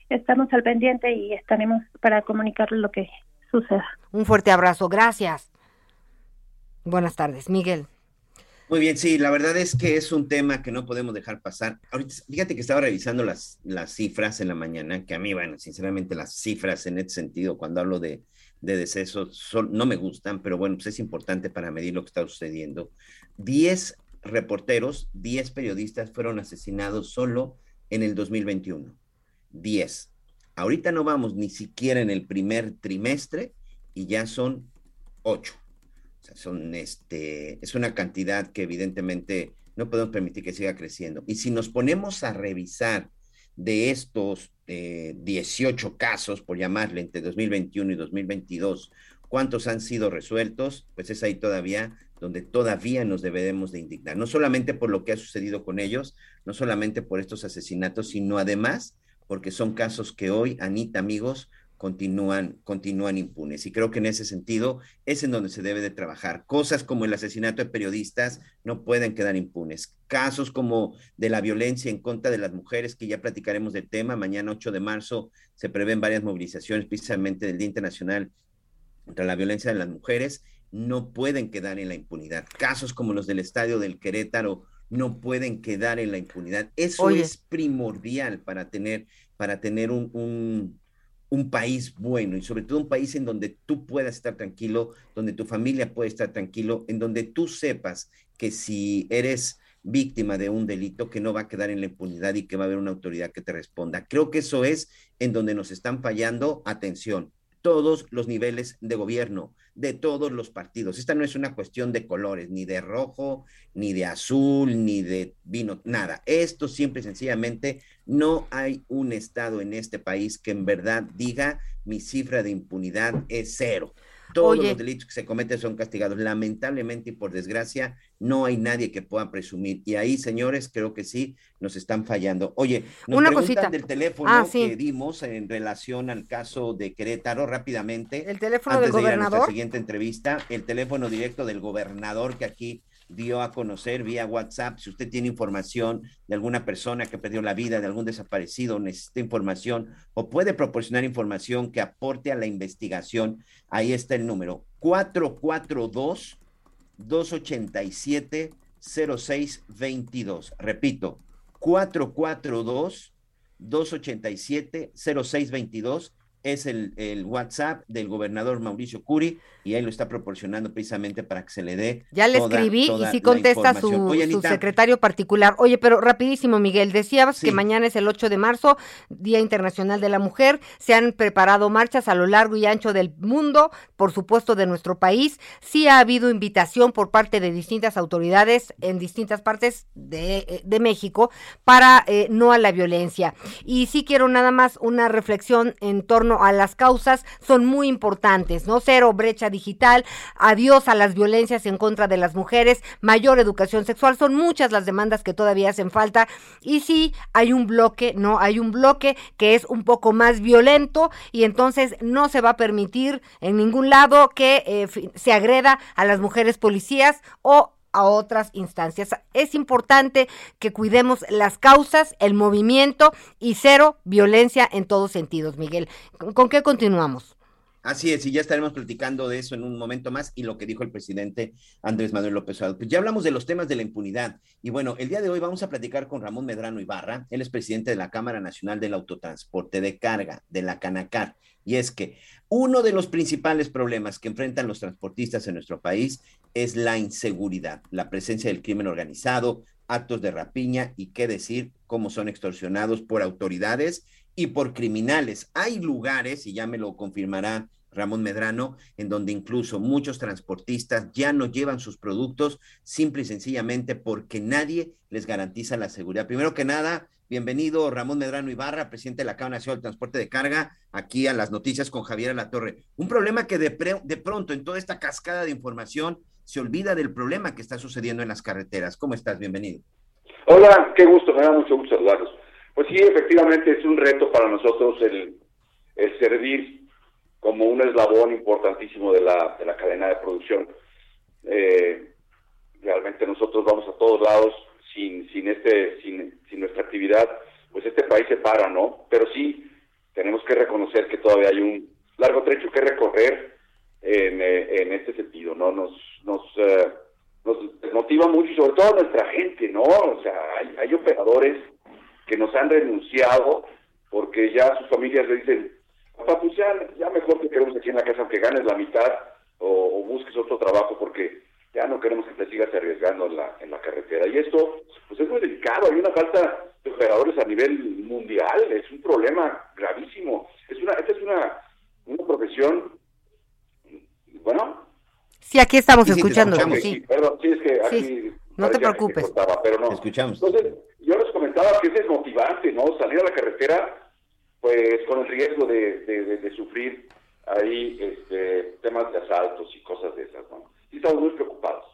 [SPEAKER 15] Estamos al pendiente y estaremos para comunicar lo que suceda.
[SPEAKER 2] Un fuerte abrazo, gracias. Buenas tardes, Miguel.
[SPEAKER 3] Muy bien, sí, la verdad es que es un tema que no podemos dejar pasar. Ahorita, fíjate que estaba revisando las, las cifras en la mañana, que a mí, bueno, sinceramente las cifras en este sentido, cuando hablo de, de decesos son, no me gustan, pero bueno, pues es importante para medir lo que está sucediendo. Diez reporteros, diez periodistas fueron asesinados solo en el 2021. Diez. Ahorita no vamos ni siquiera en el primer trimestre y ya son ocho. O sea, son este, es una cantidad que evidentemente no podemos permitir que siga creciendo. Y si nos ponemos a revisar de estos 18 eh, casos, por llamarle, entre 2021 y 2022, cuántos han sido resueltos, pues es ahí todavía donde todavía nos debemos de indignar, no solamente por lo que ha sucedido con ellos, no solamente por estos asesinatos, sino además porque son casos que hoy, Anita, amigos, continúan, continúan impunes. Y creo que en ese sentido es en donde se debe de trabajar. Cosas como el asesinato de periodistas no pueden quedar impunes. Casos como de la violencia en contra de las mujeres, que ya platicaremos del tema. Mañana 8 de marzo se prevén varias movilizaciones precisamente del Día Internacional contra la Violencia de las Mujeres. No pueden quedar en la impunidad. Casos como los del Estadio del Querétaro no pueden quedar en la impunidad. Eso es primordial para tener, para tener un, un, un, país bueno y sobre todo un país en donde tú puedas estar tranquilo, donde tu familia puede estar tranquilo, en donde tú sepas que si eres víctima de un delito que no va a quedar en la impunidad y que va a haber una autoridad que te responda. Creo que eso es en donde nos están fallando. Atención, todos los niveles de gobierno, de todos los partidos. Esta no es una cuestión de colores, ni de rojo, ni de azul, ni de vino, nada. Esto simple y sencillamente no hay un Estado en este país que en verdad diga mi cifra de impunidad es cero. Todos los delitos que se cometen son castigados. Lamentablemente y por desgracia, no hay nadie que pueda presumir. Y ahí, señores, creo que sí nos están fallando. Oye, nos
[SPEAKER 2] Una
[SPEAKER 3] preguntan
[SPEAKER 2] cosita.
[SPEAKER 3] del teléfono
[SPEAKER 2] Ah, sí.
[SPEAKER 3] que dimos en relación al caso de Querétaro rápidamente.
[SPEAKER 2] ¿El teléfono
[SPEAKER 3] antes
[SPEAKER 2] del
[SPEAKER 3] de ir a nuestra
[SPEAKER 2] gobernador?
[SPEAKER 3] siguiente entrevista, el teléfono directo del gobernador que aquí dio a conocer vía WhatsApp. Si usted tiene información de alguna persona que perdió la vida, de algún desaparecido, necesita información o puede proporcionar información que aporte a la investigación, ahí está el número 442 287 0622. Repito, 442 287 0622 es el, el WhatsApp del gobernador Mauricio Curi y ahí lo está proporcionando precisamente para que se le dé.
[SPEAKER 2] Ya le
[SPEAKER 3] toda-
[SPEAKER 2] escribí y sí contesta su, secretario particular. Oye, pero rapidísimo, Miguel, decías que mañana es el 8 de marzo, Día Internacional de la Mujer. Se han preparado marchas a lo largo y ancho del mundo, por supuesto de nuestro país. Sí ha habido invitación por parte de distintas autoridades en distintas partes de, eh, de México para eh, no a la violencia. Y sí quiero nada más una reflexión en torno a las causas, son muy importantes, ¿no? Cero brecha digital, adiós a las violencias en contra de las mujeres, mayor educación sexual, son muchas las demandas que todavía hacen falta y sí hay un bloque, ¿no? Hay un bloque que es un poco más violento y entonces no se va a permitir en ningún lado que eh, se agreda a las mujeres policías o a otras instancias. Es importante que cuidemos las causas, el movimiento y cero violencia en todos sentidos, Miguel. ¿Con, qué continuamos?
[SPEAKER 3] Así es, y ya estaremos platicando de eso en un momento más y lo que dijo el presidente Andrés Manuel López Obrador. Pues ya hablamos de los temas de la impunidad y bueno, el día de hoy vamos a platicar con Ramón Medrano Ibarra, él es presidente de la Cámara Nacional del Autotransporte de Carga, de la Canacar, y es que uno de los principales problemas que enfrentan los transportistas en nuestro país es la inseguridad, la presencia del crimen organizado, actos de rapiña y qué decir, cómo son extorsionados por autoridades y por criminales. Hay lugares, y ya me lo confirmará Ramón Medrano, en donde incluso muchos transportistas ya no llevan sus productos simple y sencillamente porque nadie les garantiza la seguridad. Primero que nada, bienvenido Ramón Medrano Ibarra, presidente de la Cámara Nacional del Transporte de Carga, aquí a las noticias con Javier Alatorre. Un problema que de, de pronto en toda esta cascada de información se olvida del problema que está sucediendo en las carreteras. ¿Cómo estás? Bienvenido.
[SPEAKER 16] Hola, qué gusto, me da mucho gusto saludarlos. Pues sí, efectivamente es un reto para nosotros el servir como un eslabón importantísimo de la, de la cadena de producción. Eh, realmente nosotros vamos a todos lados sin, sin, este, sin, sin nuestra actividad, pues este país se para, ¿no? Pero sí tenemos que reconocer que todavía hay un largo trecho que recorrer en, eh, en este sentido, ¿no? Nos, nos, eh, nos motiva mucho y sobre todo nuestra gente, ¿no? O sea, hay, hay operadores que nos han renunciado porque ya sus familias le dicen, papá, pues ya, ya mejor te queremos aquí en la casa aunque ganes la mitad o, o busques otro trabajo porque ya no queremos que te sigas arriesgando en la, en la carretera. Y esto, pues es muy delicado, hay una falta de operadores a nivel mundial, es un problema gravísimo. Es una, esta es una, una profesión, bueno,
[SPEAKER 2] Sí, aquí estamos
[SPEAKER 3] Sí,
[SPEAKER 2] escuchando.
[SPEAKER 3] escuchamos.
[SPEAKER 2] Sí.
[SPEAKER 16] Perdón, sí, es que aquí.
[SPEAKER 2] Sí, no te
[SPEAKER 16] que
[SPEAKER 2] preocupes.
[SPEAKER 16] cortaba, pero no.
[SPEAKER 3] escuchamos.
[SPEAKER 16] Entonces, yo les comentaba que es desmotivante, ¿no? Salir a la carretera, pues con el riesgo de, de, de- de sufrir ahí este, temas de asaltos y cosas de esas, ¿no? Y estamos muy preocupados.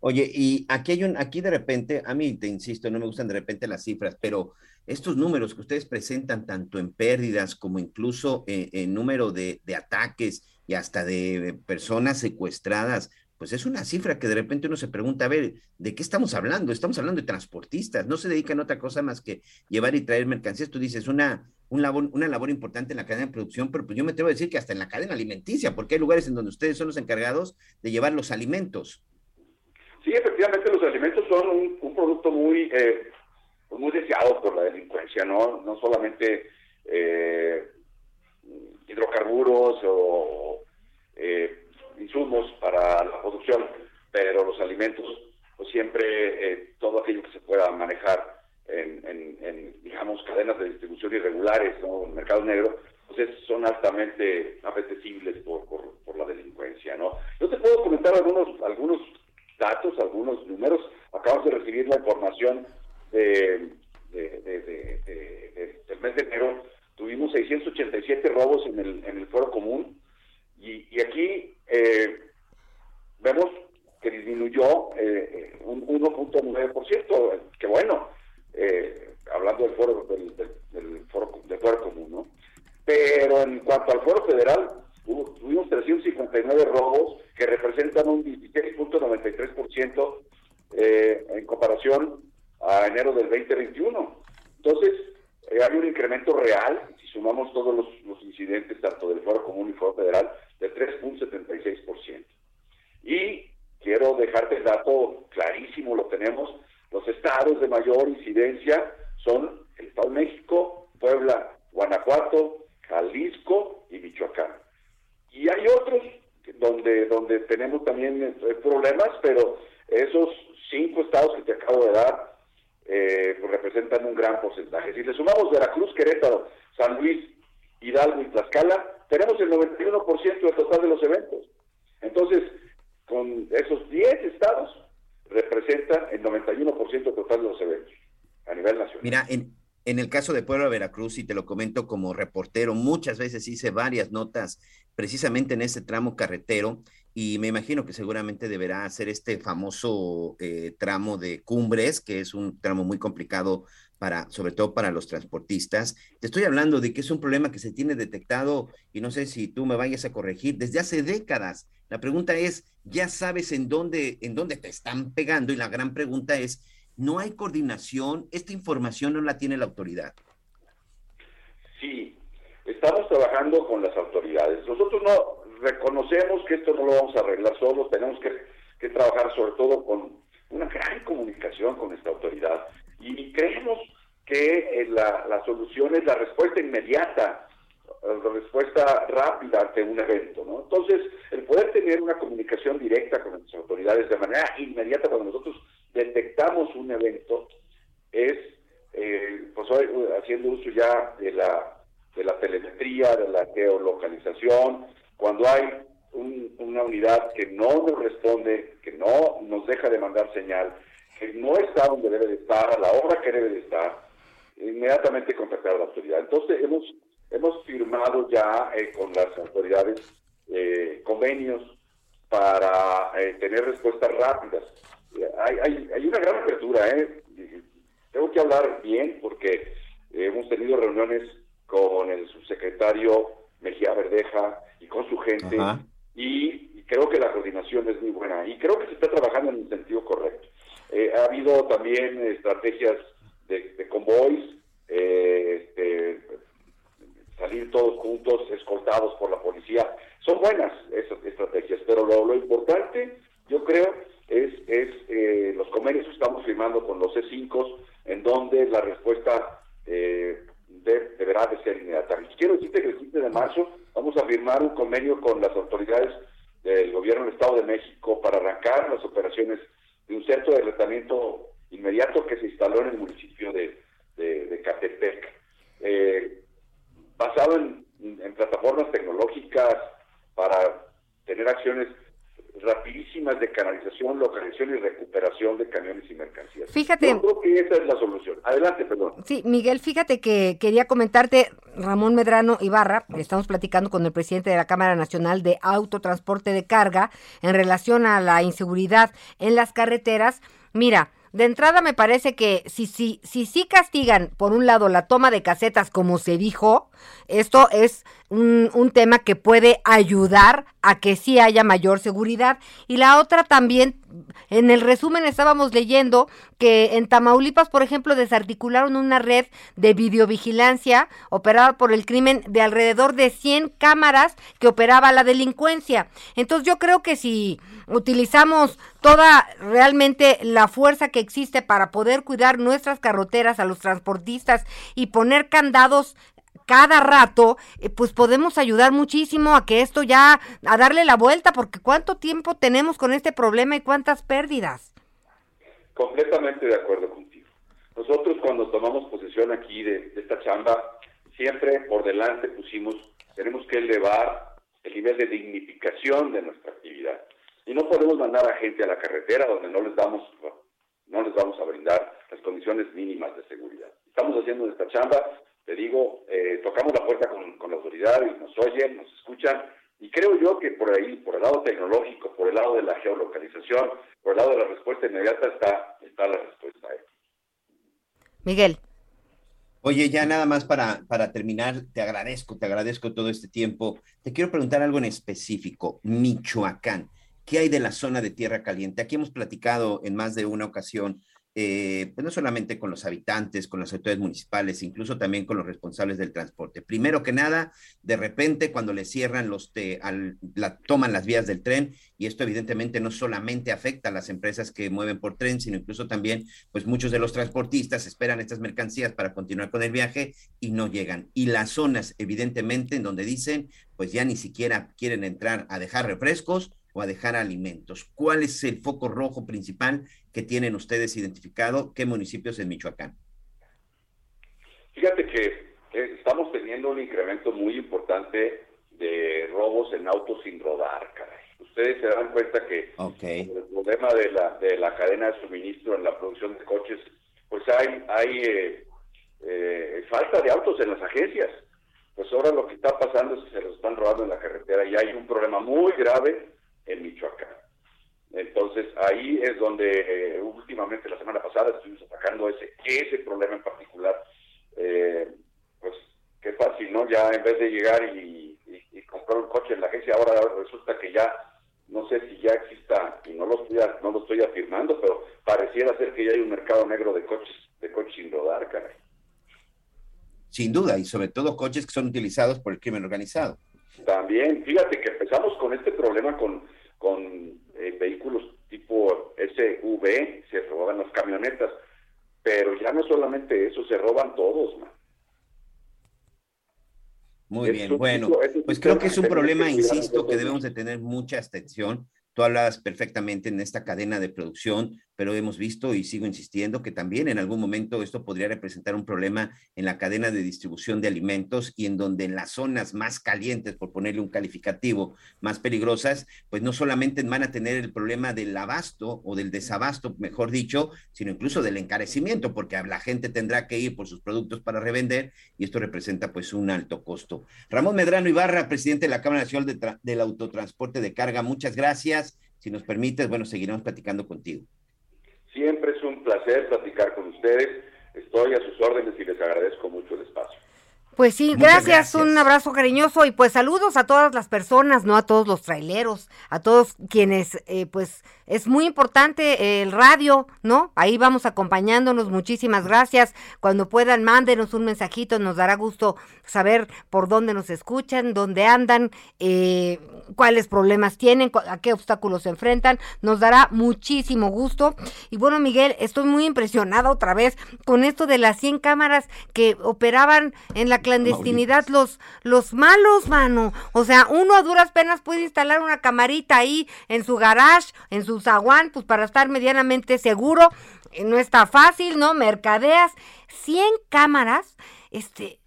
[SPEAKER 3] Oye, y aquí hay un, aquí de repente, a mí te insisto, no me gustan de repente las cifras, pero estos números que ustedes presentan, tanto en pérdidas como incluso en, en número de, de ataques y hasta de personas secuestradas, pues es una cifra que de repente uno se pregunta, a ver, ¿de qué estamos hablando? Estamos hablando de transportistas, no se dedican a otra cosa más que llevar y traer mercancías. Tú dices, una, un labor, una labor importante en la cadena de producción, pero pues yo me atrevo a decir que hasta en la cadena alimenticia, porque hay lugares en donde ustedes son los encargados de llevar los alimentos.
[SPEAKER 16] Sí, efectivamente los alimentos son un, un producto muy eh, pues muy deseado por la delincuencia, ¿no? No solamente eh, hidrocarburos o eh, insumos para la producción, pero los alimentos, pues siempre eh, todo aquello que se pueda manejar en, en, digamos, cadenas de distribución irregulares, ¿no? En mercado negro, pues es- son altamente apetecibles por, por, por la delincuencia, ¿no? Yo te puedo comentar algunos, algunos datos, algunos números. Acabamos de recibir la información de- de- de- del mes de enero. Tuvimos 687 robos en el, en el foro común y, y aquí eh, vemos que disminuyó eh, un 1.9%, que bueno, eh, hablando del foro del, del- del foro del foro común, ¿no? Pero en cuanto al foro federal, hubo- tuvimos 359 robos que representan un 16.93% eh, en comparación a enero del 2021. Entonces, eh, hay un incremento real, si sumamos todos los, los incidentes, tanto del foro común y foro federal, de 3.76%. Y quiero dejarte el dato clarísimo, lo tenemos, los estados de mayor incidencia son el Estado de México, Puebla, Guanajuato, Jalisco y Michoacán. Y hay otros donde, donde tenemos también eh, problemas, pero esos cinco estados que te acabo de dar eh, representan un gran porcentaje. Si le sumamos Veracruz, Querétaro, San Luis, Hidalgo y Tlaxcala, tenemos el 91% del total de los eventos. Entonces, con esos 10 estados, representan el 91% total de los eventos a nivel nacional.
[SPEAKER 3] Mira, en, en el caso de Puebla, Veracruz, y te lo comento como reportero, muchas veces hice varias notas precisamente en ese tramo carretero y me imagino que seguramente deberá hacer este famoso eh, tramo de cumbres, que es un tramo muy complicado para, sobre todo para los transportistas. Te estoy hablando de que es un problema que se tiene detectado y no sé si tú me vayas a corregir desde hace décadas. La pregunta es, ¿ya sabes en dónde, en dónde te están pegando? Y la gran pregunta es, ¿no hay coordinación? ¿Esta información no la tiene la autoridad?
[SPEAKER 16] Sí, estamos trabajando con las autoridades. Nosotros no reconocemos que esto no lo vamos a arreglar solos, tenemos que, trabajar sobre todo con una gran comunicación con esta autoridad. Y creemos que eh, la, la solución es la respuesta inmediata, la respuesta rápida ante un evento. ¿no? Entonces, el poder tener una comunicación directa con las autoridades de manera inmediata cuando nosotros detectamos un evento es, eh, pues hoy, haciendo uso ya de la, de la telemetría, de la geolocalización, cuando hay un- una unidad que no nos responde, que no nos deja de mandar señal, que no está donde debe de estar, a la hora que debe de estar, inmediatamente contactar a la autoridad. Entonces hemos hemos firmado ya eh, con las autoridades eh, convenios para eh, tener respuestas rápidas. Hay, una gran apertura, ¿eh? Tengo que hablar bien porque hemos tenido reuniones con el subsecretario Mejía Verdeja y con su gente y, y creo que la coordinación es muy buena y creo que se está trabajando en el sentido correcto. Eh, ha habido también estrategias de, de convoys, eh, este, salir todos juntos, escoltados por la policía. Son buenas esas estrategias, pero lo, lo importante, yo creo, es, es eh, los convenios que estamos firmando con los C5, en donde la respuesta eh, de- ser quiero decirte que el 15 de marzo vamos a firmar un convenio con las autoridades del gobierno del Estado de México para arrancar las operaciones de un centro de tratamiento inmediato que se instaló en el municipio de, de, de Catepec. Eh, basado en, en plataformas tecnológicas para tener acciones rapidísimas de canalización, y recuperación de camiones y mercancías.
[SPEAKER 2] Fíjate.
[SPEAKER 16] Yo creo que esa es la solución. Adelante, perdón.
[SPEAKER 2] Sí, Miguel, fíjate que quería comentarte, Ramón Medrano Ibarra, estamos platicando con el presidente de la Cámara Nacional de Autotransporte de Carga en relación a la inseguridad en las carreteras. Mira, de entrada me parece que si si si sí castigan por un lado la toma de casetas como se dijo, esto es un, un, tema que puede ayudar a que sí haya mayor seguridad. Y la otra también, en el resumen estábamos leyendo que en Tamaulipas, por ejemplo, desarticularon una red de videovigilancia operada por el crimen de alrededor de 100 cámaras que operaba la delincuencia. Entonces yo creo que si utilizamos toda realmente la fuerza que existe para poder cuidar nuestras carreteras a los transportistas y poner candados cada rato, eh, pues podemos ayudar muchísimo a que esto ya, a darle la vuelta, porque cuánto tiempo tenemos con este problema y cuántas pérdidas.
[SPEAKER 16] Completamente de acuerdo contigo. Nosotros cuando tomamos posesión aquí de, de esta chamba, siempre por delante pusimos, tenemos que elevar el nivel de dignificación de nuestra actividad. Y no podemos mandar a gente a la carretera donde no les damos, no les vamos a brindar las condiciones mínimas de seguridad. Estamos haciendo esta chamba, te digo, eh, tocamos la puerta con, con la autoridad y nos oyen, nos escuchan, y creo yo que por ahí, por el lado tecnológico, por el lado de la geolocalización, por el lado de la respuesta inmediata está, está la respuesta. ¿eh?
[SPEAKER 2] Miguel.
[SPEAKER 3] Oye, ya nada más para, para terminar, te agradezco, te agradezco todo este tiempo. Te quiero preguntar algo en específico. Michoacán, ¿qué hay de la zona de Tierra Caliente? Aquí hemos platicado en más de una ocasión eh, pues no solamente con los habitantes, con las autoridades municipales, incluso también con los responsables del transporte. Primero que nada, de repente cuando le cierran los, te, toman las vías del tren, y esto evidentemente no solamente afecta a las empresas que mueven por tren, sino incluso también, pues muchos de los transportistas esperan estas mercancías para continuar con el viaje y no llegan. Y las zonas, evidentemente, en donde dicen, pues ya ni siquiera quieren entrar a dejar refrescos, o a dejar alimentos. ¿Cuál es el foco rojo principal que tienen ustedes identificado? ¿Qué municipios en Michoacán?
[SPEAKER 16] Fíjate que eh, estamos teniendo un incremento muy importante de robos en autos sin rodar, caray. Ustedes se dan cuenta que
[SPEAKER 3] okay.
[SPEAKER 16] el problema de la, de la cadena de suministro en la producción de coches, pues hay, hay eh, eh, falta de autos en las agencias. Pues ahora lo que está pasando es que se los están robando en la carretera y hay un problema muy grave en Michoacán. Entonces ahí es donde eh, últimamente la semana pasada estuvimos atacando ese ese problema en particular. Eh, pues qué fácil, ¿no? Ya en vez de llegar y, comprar un coche en la agencia, ahora resulta que ya no sé si ya exista y no lo estoy no lo estoy afirmando, pero pareciera ser que ya hay un mercado negro de coches de coches sin rodar, caray.
[SPEAKER 3] Sin duda, y sobre todo coches que son utilizados por el crimen organizado.
[SPEAKER 16] También, fíjate que empezamos con este problema con, con eh, vehículos tipo SUV, se robaban las camionetas, pero ya no solamente eso, se roban todos, man.
[SPEAKER 3] Muy es bien, bueno, pues creo que es un problema, insisto, que debemos de tener mucha atención. Tú hablas perfectamente en esta cadena de producción, pero hemos visto y sigo insistiendo que también en algún momento esto podría representar un problema en la cadena de distribución de alimentos y en donde en las zonas más calientes, por ponerle un calificativo, más peligrosas, pues no solamente van a tener el problema del abasto o del desabasto, mejor dicho, sino incluso del encarecimiento, porque la gente tendrá que ir por sus productos para revender y esto representa pues un alto costo. Ramón Medrano Ibarra, presidente de la Cámara Nacional de del Autotransporte de Carga, muchas gracias. Si nos permites, bueno, seguiremos platicando contigo.
[SPEAKER 16] Siempre es un placer platicar con ustedes. Estoy a sus órdenes y les agradezco mucho el espacio.
[SPEAKER 2] Pues sí, gracias, gracias, un abrazo cariñoso y pues saludos a todas las personas, no a todos los traileros, a todos quienes, eh, pues es muy importante el radio, ¿no? Ahí vamos acompañándonos, muchísimas gracias. Cuando puedan, mándenos un mensajito, nos dará gusto saber por dónde nos escuchan, dónde andan, eh, cuáles problemas tienen, a qué obstáculos se enfrentan, nos dará muchísimo gusto. Y bueno, Miguel, estoy muy impresionada otra vez con esto de las 100 cámaras que operaban en la clandestinidad los, los malos, mano. O sea, uno a duras penas puede instalar una camarita ahí en su garage, en su zaguán, pues para estar medianamente seguro. No está fácil, ¿no? Mercadeas. 100 cámaras, este,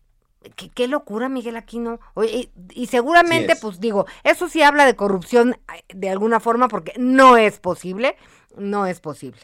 [SPEAKER 2] Qué, locura, Miguel Aquino. Oye, y, y seguramente, pues digo, eso sí habla de corrupción eh, de alguna forma, porque no es posible, no es posible.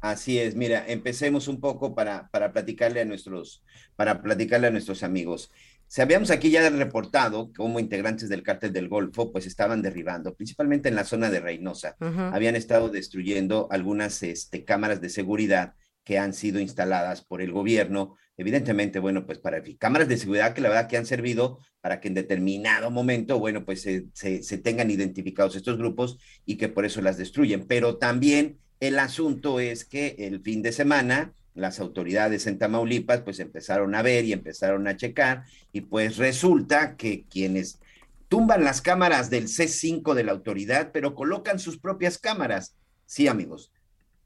[SPEAKER 3] Así es, mira, empecemos un poco para, para platicarle a nuestros, para platicarle a nuestros amigos. Sabíamos aquí ya reportado cómo integrantes del cártel del Golfo pues estaban derribando, principalmente en la zona de Reynosa. Habían estado destruyendo algunas este, cámaras de seguridad que han sido instaladas por el gobierno. Evidentemente, bueno, pues para cámaras de seguridad que la verdad que han servido para que en determinado momento, bueno, pues se, se tengan identificados estos grupos y que por eso las destruyen. Pero también el asunto es que el fin de semana las autoridades en Tamaulipas pues empezaron a ver y empezaron a checar y pues resulta que quienes tumban las cámaras del C5 de la autoridad, pero colocan sus propias cámaras. Sí, amigos,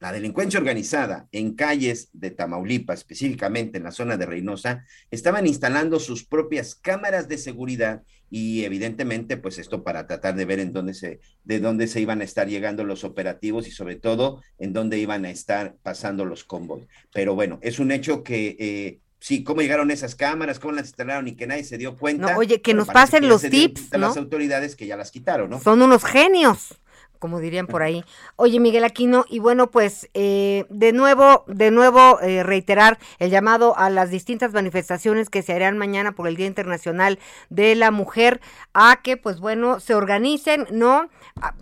[SPEAKER 3] la delincuencia organizada en calles de Tamaulipas, específicamente en la zona de Reynosa, estaban instalando sus propias cámaras de seguridad y evidentemente pues esto para tratar de ver en dónde se de dónde se iban a estar llegando los operativos y sobre todo en dónde iban a estar pasando los convoys. Pero bueno, es un hecho que eh, sí, cómo llegaron esas cámaras, cómo las instalaron y que nadie se dio cuenta.
[SPEAKER 2] No, oye, que nos pasen los tips, ¿no?
[SPEAKER 3] Las autoridades que ya las quitaron, ¿no?
[SPEAKER 2] Son unos genios como dirían por ahí. Oye, Miguel Aquino, y bueno, pues eh, de nuevo, de nuevo eh, reiterar el llamado a las distintas manifestaciones que se harán mañana por el Día Internacional de la Mujer, a que, pues bueno, se organicen, ¿no?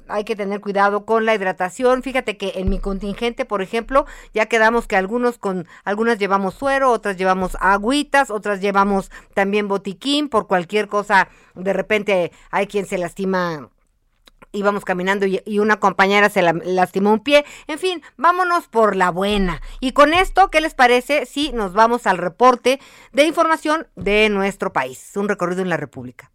[SPEAKER 2] hay que tener cuidado con la hidratación. Fíjate que en mi contingente, por ejemplo, ya quedamos que algunos con, algunas llevamos suero, otras llevamos agüitas, otras llevamos también botiquín, por cualquier cosa, de repente hay quien se lastima íbamos caminando y, una compañera se la, lastimó un pie. En fin, vámonos por la buena. Y con esto, ¿qué les parece si nos vamos al reporte de información de nuestro país? Un recorrido en la República.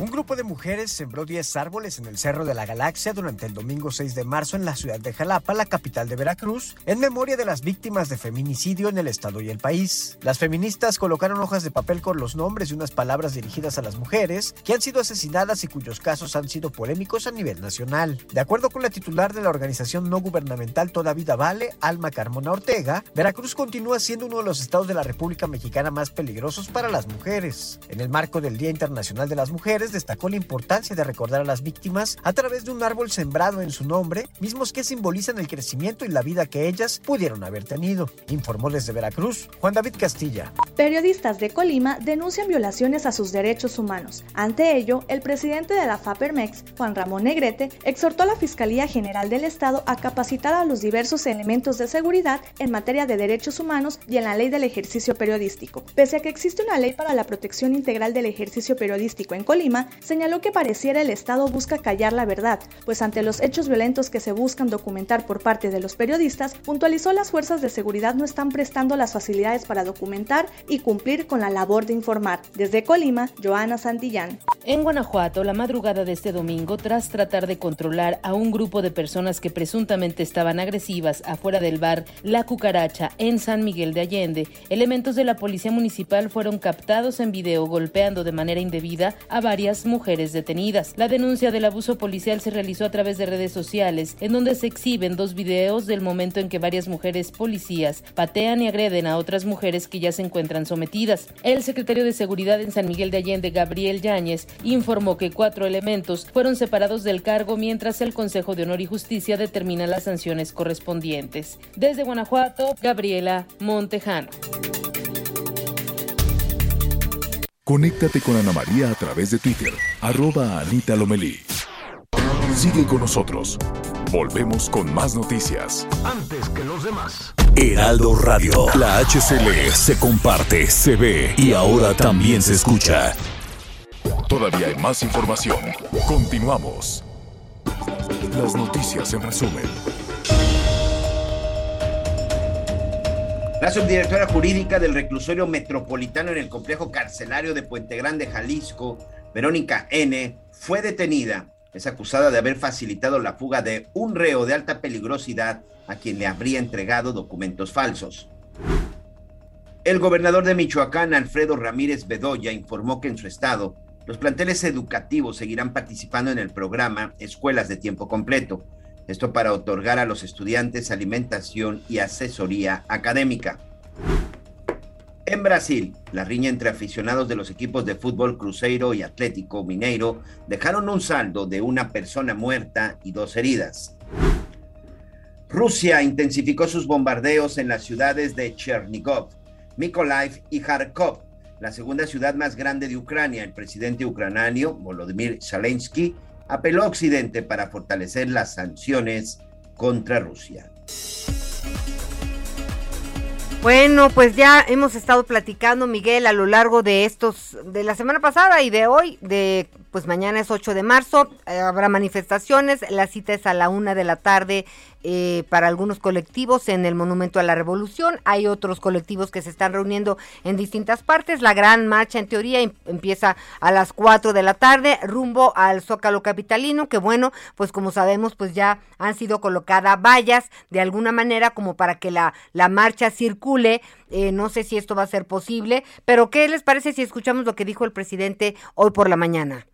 [SPEAKER 17] Un grupo de mujeres sembró 10 árboles en el Cerro de la Galaxia durante el domingo 6 de marzo en la ciudad de Jalapa, la capital de Veracruz, en memoria de las víctimas de feminicidio en el estado y el país. Las feministas colocaron hojas de papel con los nombres y unas palabras dirigidas a las mujeres que han sido asesinadas y cuyos casos han sido polémicos a nivel nacional. De acuerdo con la titular de la organización no gubernamental Toda Vida Vale, Alma Carmona Ortega, Veracruz continúa siendo uno de los estados de la República Mexicana más peligrosos para las mujeres. En el marco del Día Internacional de las Mujeres, destacó la importancia de recordar a las víctimas a través de un árbol sembrado en su nombre, mismos que simbolizan el crecimiento y la vida que ellas pudieron haber tenido. Informó desde Veracruz Juan David Castilla.
[SPEAKER 18] Periodistas de Colima denuncian violaciones a sus derechos humanos. Ante ello, el presidente de la FAPERMEX, Juan Ramón Negrete, exhortó a la Fiscalía General del Estado a capacitar a los diversos elementos de seguridad en materia de derechos humanos y en la ley del ejercicio periodístico. Pese a que existe una ley para la protección integral del ejercicio periodístico en Colima, señaló que pareciera el Estado busca callar la verdad, pues ante los hechos violentos que se buscan documentar por parte de los periodistas, puntualizó las fuerzas de seguridad no están prestando las facilidades para documentar y cumplir con la labor de informar. Desde Colima, Joana Santillán.
[SPEAKER 19] En Guanajuato, la madrugada de este domingo, tras tratar de controlar a un grupo de personas que presuntamente estaban agresivas afuera del bar La Cucaracha en San Miguel de Allende, elementos de la policía municipal fueron captados en video golpeando de manera indebida a mujeres detenidas. La denuncia del abuso policial se realizó a través de redes sociales, en donde se exhiben dos videos del momento en que varias mujeres policías patean y agreden a otras mujeres que ya se encuentran sometidas. El secretario de Seguridad en San Miguel de Allende, Gabriel Yáñez, informó que cuatro elementos fueron separados del cargo mientras el Consejo de Honor y Justicia determina las sanciones correspondientes. Desde Guanajuato, Gabriela Montejano.
[SPEAKER 8] Conéctate con Ana María a través de Twitter, arroba Anita Lomelí. Sigue con nosotros. Volvemos con más noticias.
[SPEAKER 9] Antes que los demás.
[SPEAKER 10] Heraldo Radio. La HCL se comparte, se ve y ahora también se escucha.
[SPEAKER 8] Todavía hay más información. Continuamos. Las noticias en resumen.
[SPEAKER 3] La subdirectora jurídica del reclusorio metropolitano en el complejo carcelario de Puente Grande, Jalisco, Verónica N., fue detenida. Es acusada de haber facilitado la fuga de un reo de alta peligrosidad a quien le habría entregado documentos falsos. El gobernador de Michoacán, Alfredo Ramírez Bedoya, informó que en su estado los planteles educativos seguirán participando en el programa Escuelas de Tiempo Completo esto para otorgar a los estudiantes alimentación y asesoría académica. En Brasil, la riña entre aficionados de los equipos de fútbol Cruzeiro y Atlético Mineiro dejaron un saldo de una persona muerta y dos heridas. Rusia intensificó sus bombardeos en las ciudades de Chernigov, Mykolaiv y Kharkov, la segunda ciudad más grande de Ucrania. El presidente ucraniano, Volodymyr Zelensky, apeló a Occidente para fortalecer las sanciones contra Rusia.
[SPEAKER 2] Bueno, pues ya hemos estado platicando, Miguel, a lo largo de estos, de la semana pasada y de hoy, de pues mañana es 8 de marzo, eh, habrá manifestaciones, la cita es a la una de la tarde eh, para algunos colectivos en el Monumento a la Revolución. Hay otros colectivos que se están reuniendo en distintas partes. La gran marcha, en teoría, em, empieza a las 4 de la tarde, rumbo al Zócalo Capitalino, que bueno, pues como sabemos, pues ya han sido colocadas vallas de alguna manera como para que la, la marcha circule. Eh, no sé si esto va a ser posible, pero ¿qué les parece si escuchamos lo que dijo el presidente hoy por la mañana?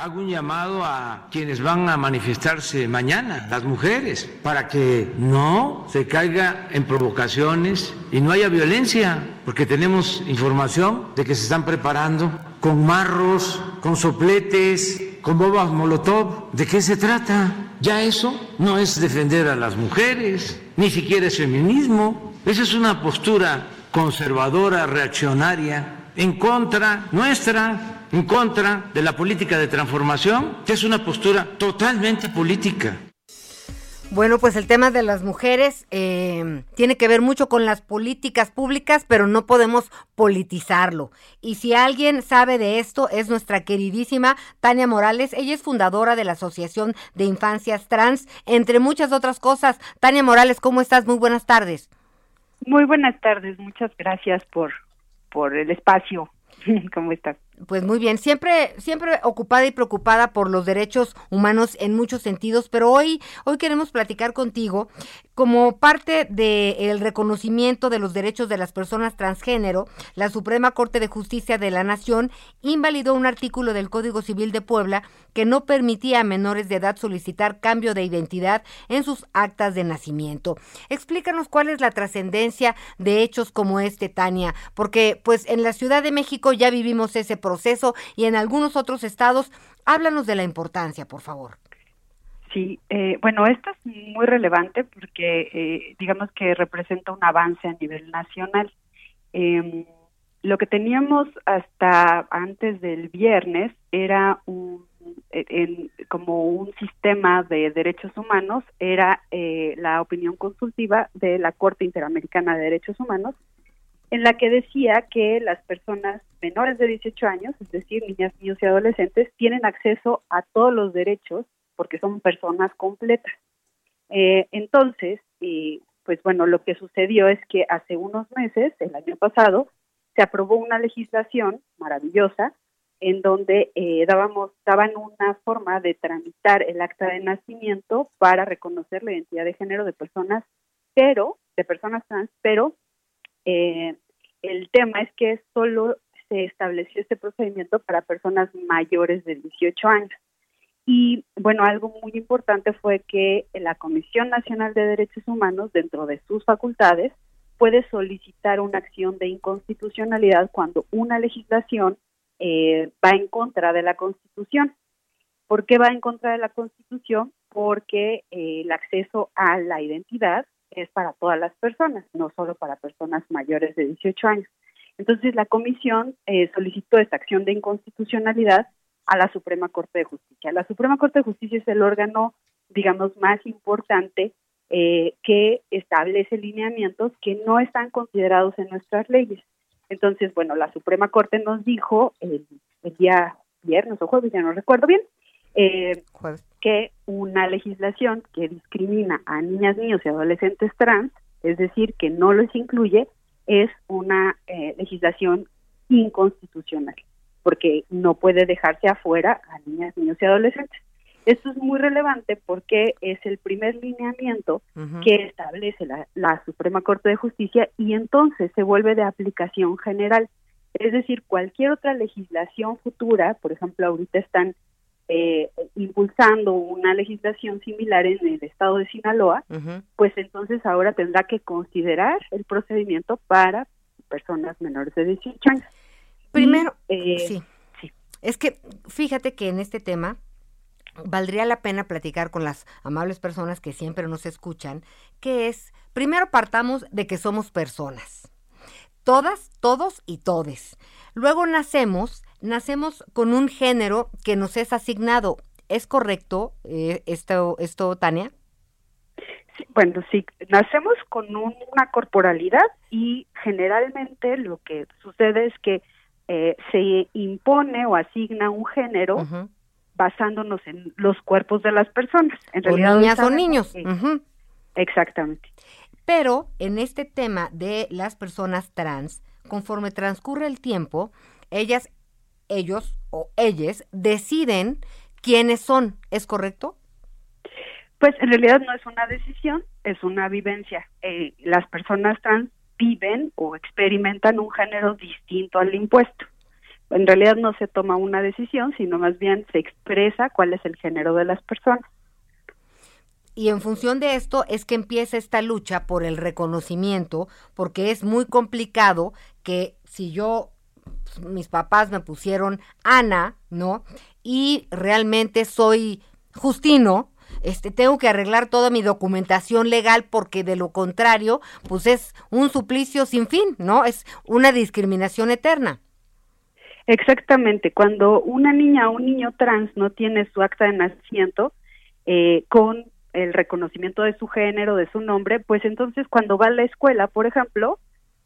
[SPEAKER 4] Hago un llamado a quienes van a manifestarse mañana, las mujeres, para que no se caiga en provocaciones y no haya violencia, porque tenemos información de que se están preparando con marros, con sopletes, con bobas molotov. ¿De qué se trata? Ya eso no es defender a las mujeres, ni siquiera es feminismo. Esa es una postura conservadora, reaccionaria, en contra nuestra en contra de la política de transformación, que es una postura totalmente política.
[SPEAKER 2] Bueno, pues el tema de las mujeres eh, tiene que ver mucho con las políticas públicas, pero no podemos politizarlo. Y si alguien sabe de esto, es nuestra queridísima Tania Morales. Ella es fundadora de la Asociación de Infancias Trans, entre muchas otras cosas. Tania Morales, ¿cómo estás? Muy buenas tardes.
[SPEAKER 20] Muy buenas tardes, muchas gracias por, por el espacio. ¿Cómo estás?
[SPEAKER 2] Pues muy bien, siempre, siempre ocupada y preocupada por los derechos humanos en muchos sentidos, pero hoy, hoy queremos platicar contigo como parte del reconocimiento de los derechos de las personas transgénero. La Suprema Corte de Justicia de la Nación invalidó un artículo del Código Civil de Puebla que no permitía a menores de edad solicitar cambio de identidad en sus actas de nacimiento. Explícanos cuál es la trascendencia de hechos como este, Tania, porque pues en la Ciudad de México ya vivimos ese proceso y en algunos otros estados. Háblanos de la importancia, por favor.
[SPEAKER 20] Sí, eh, bueno, esto es muy relevante porque eh, digamos que representa un avance a nivel nacional. Em, lo que teníamos hasta antes del viernes era un, e, como un sistema de derechos humanos, era eh, la opinión consultiva de la Corte Interamericana de Derechos Humanos, en la que decía que las personas menores de 18 años, es decir, niñas, niños y adolescentes, tienen acceso a todos los derechos porque son personas completas. Eh, entonces, pues bueno, lo que sucedió es que hace unos meses, el año pasado, se aprobó una legislación maravillosa en donde eh, dábamos, daban una forma de tramitar el acta de nacimiento para reconocer la identidad de género de personas, pero, de personas trans, pero eh, el tema es que solo se estableció este procedimiento para personas mayores de 18 años. Y bueno, algo muy importante fue que la Comisión Nacional de Derechos Humanos, dentro de sus facultades, puede solicitar una acción de inconstitucionalidad cuando una legislación eh, va en contra de la Constitución. ¿Por qué va en contra de la Constitución? Porque eh, el acceso a la identidad es para todas las personas, no solo para personas mayores de 18 años. Entonces, la comisión eh, solicitó esta acción de inconstitucionalidad a la Suprema Corte de Justicia. La Suprema Corte de Justicia es el órgano, digamos, más importante eh, que establece lineamientos que no están considerados en nuestras leyes. Entonces, bueno, la Suprema Corte nos dijo el, el día viernes o jueves, ya no recuerdo bien, eh, que una legislación que discrimina a niñas, niños y adolescentes trans, es decir, que no los incluye, es una eh, legislación inconstitucional, porque no puede dejarse afuera a niñas, niños y adolescentes. Esto es muy relevante porque es el primer lineamiento que establece la, la Suprema Corte de Justicia y entonces se vuelve de aplicación general. Es decir, cualquier otra legislación futura, por ejemplo, ahorita están eh, impulsando una legislación similar en el estado de Sinaloa, pues entonces ahora tendrá que considerar el procedimiento para personas menores de 18 años.
[SPEAKER 2] Primero,
[SPEAKER 20] eh,
[SPEAKER 2] sí. Es que fíjate que en este tema valdría la pena platicar con las amables personas que siempre nos escuchan, que es, primero partamos de que somos personas. Todas, todos y todes. Luego nacemos, nacemos con un género que nos es asignado. ¿Es correcto eh, esto, esto, Tania?
[SPEAKER 20] Sí, bueno, sí, nacemos con un- una corporalidad y generalmente lo que sucede es que eh, se impone o asigna un género basándonos en los cuerpos de las personas. En
[SPEAKER 2] O
[SPEAKER 20] realidad,
[SPEAKER 2] niñas o niños.
[SPEAKER 20] Exactamente.
[SPEAKER 2] Pero en este tema de las personas trans, conforme transcurre el tiempo, ellas, ellos o ellas deciden quiénes son. ¿Es correcto?
[SPEAKER 20] Pues en realidad no es una decisión, es una vivencia. Eh, las personas trans viven o experimentan un género distinto al impuesto. En realidad no se toma una decisión, sino más bien se expresa cuál es el género de las personas.
[SPEAKER 2] Y en función de esto es que empieza esta lucha por el reconocimiento, porque es muy complicado que si yo, mis papás me pusieron Ana, ¿no? Y realmente soy Justino, este, tengo que arreglar toda mi documentación legal porque de lo contrario, pues es un suplicio sin fin, ¿no? Es una discriminación eterna.
[SPEAKER 20] Exactamente, cuando una niña o un niño trans no tiene su acta de nacimiento eh, con el reconocimiento de su género, de su nombre, pues entonces cuando va a la escuela, por ejemplo,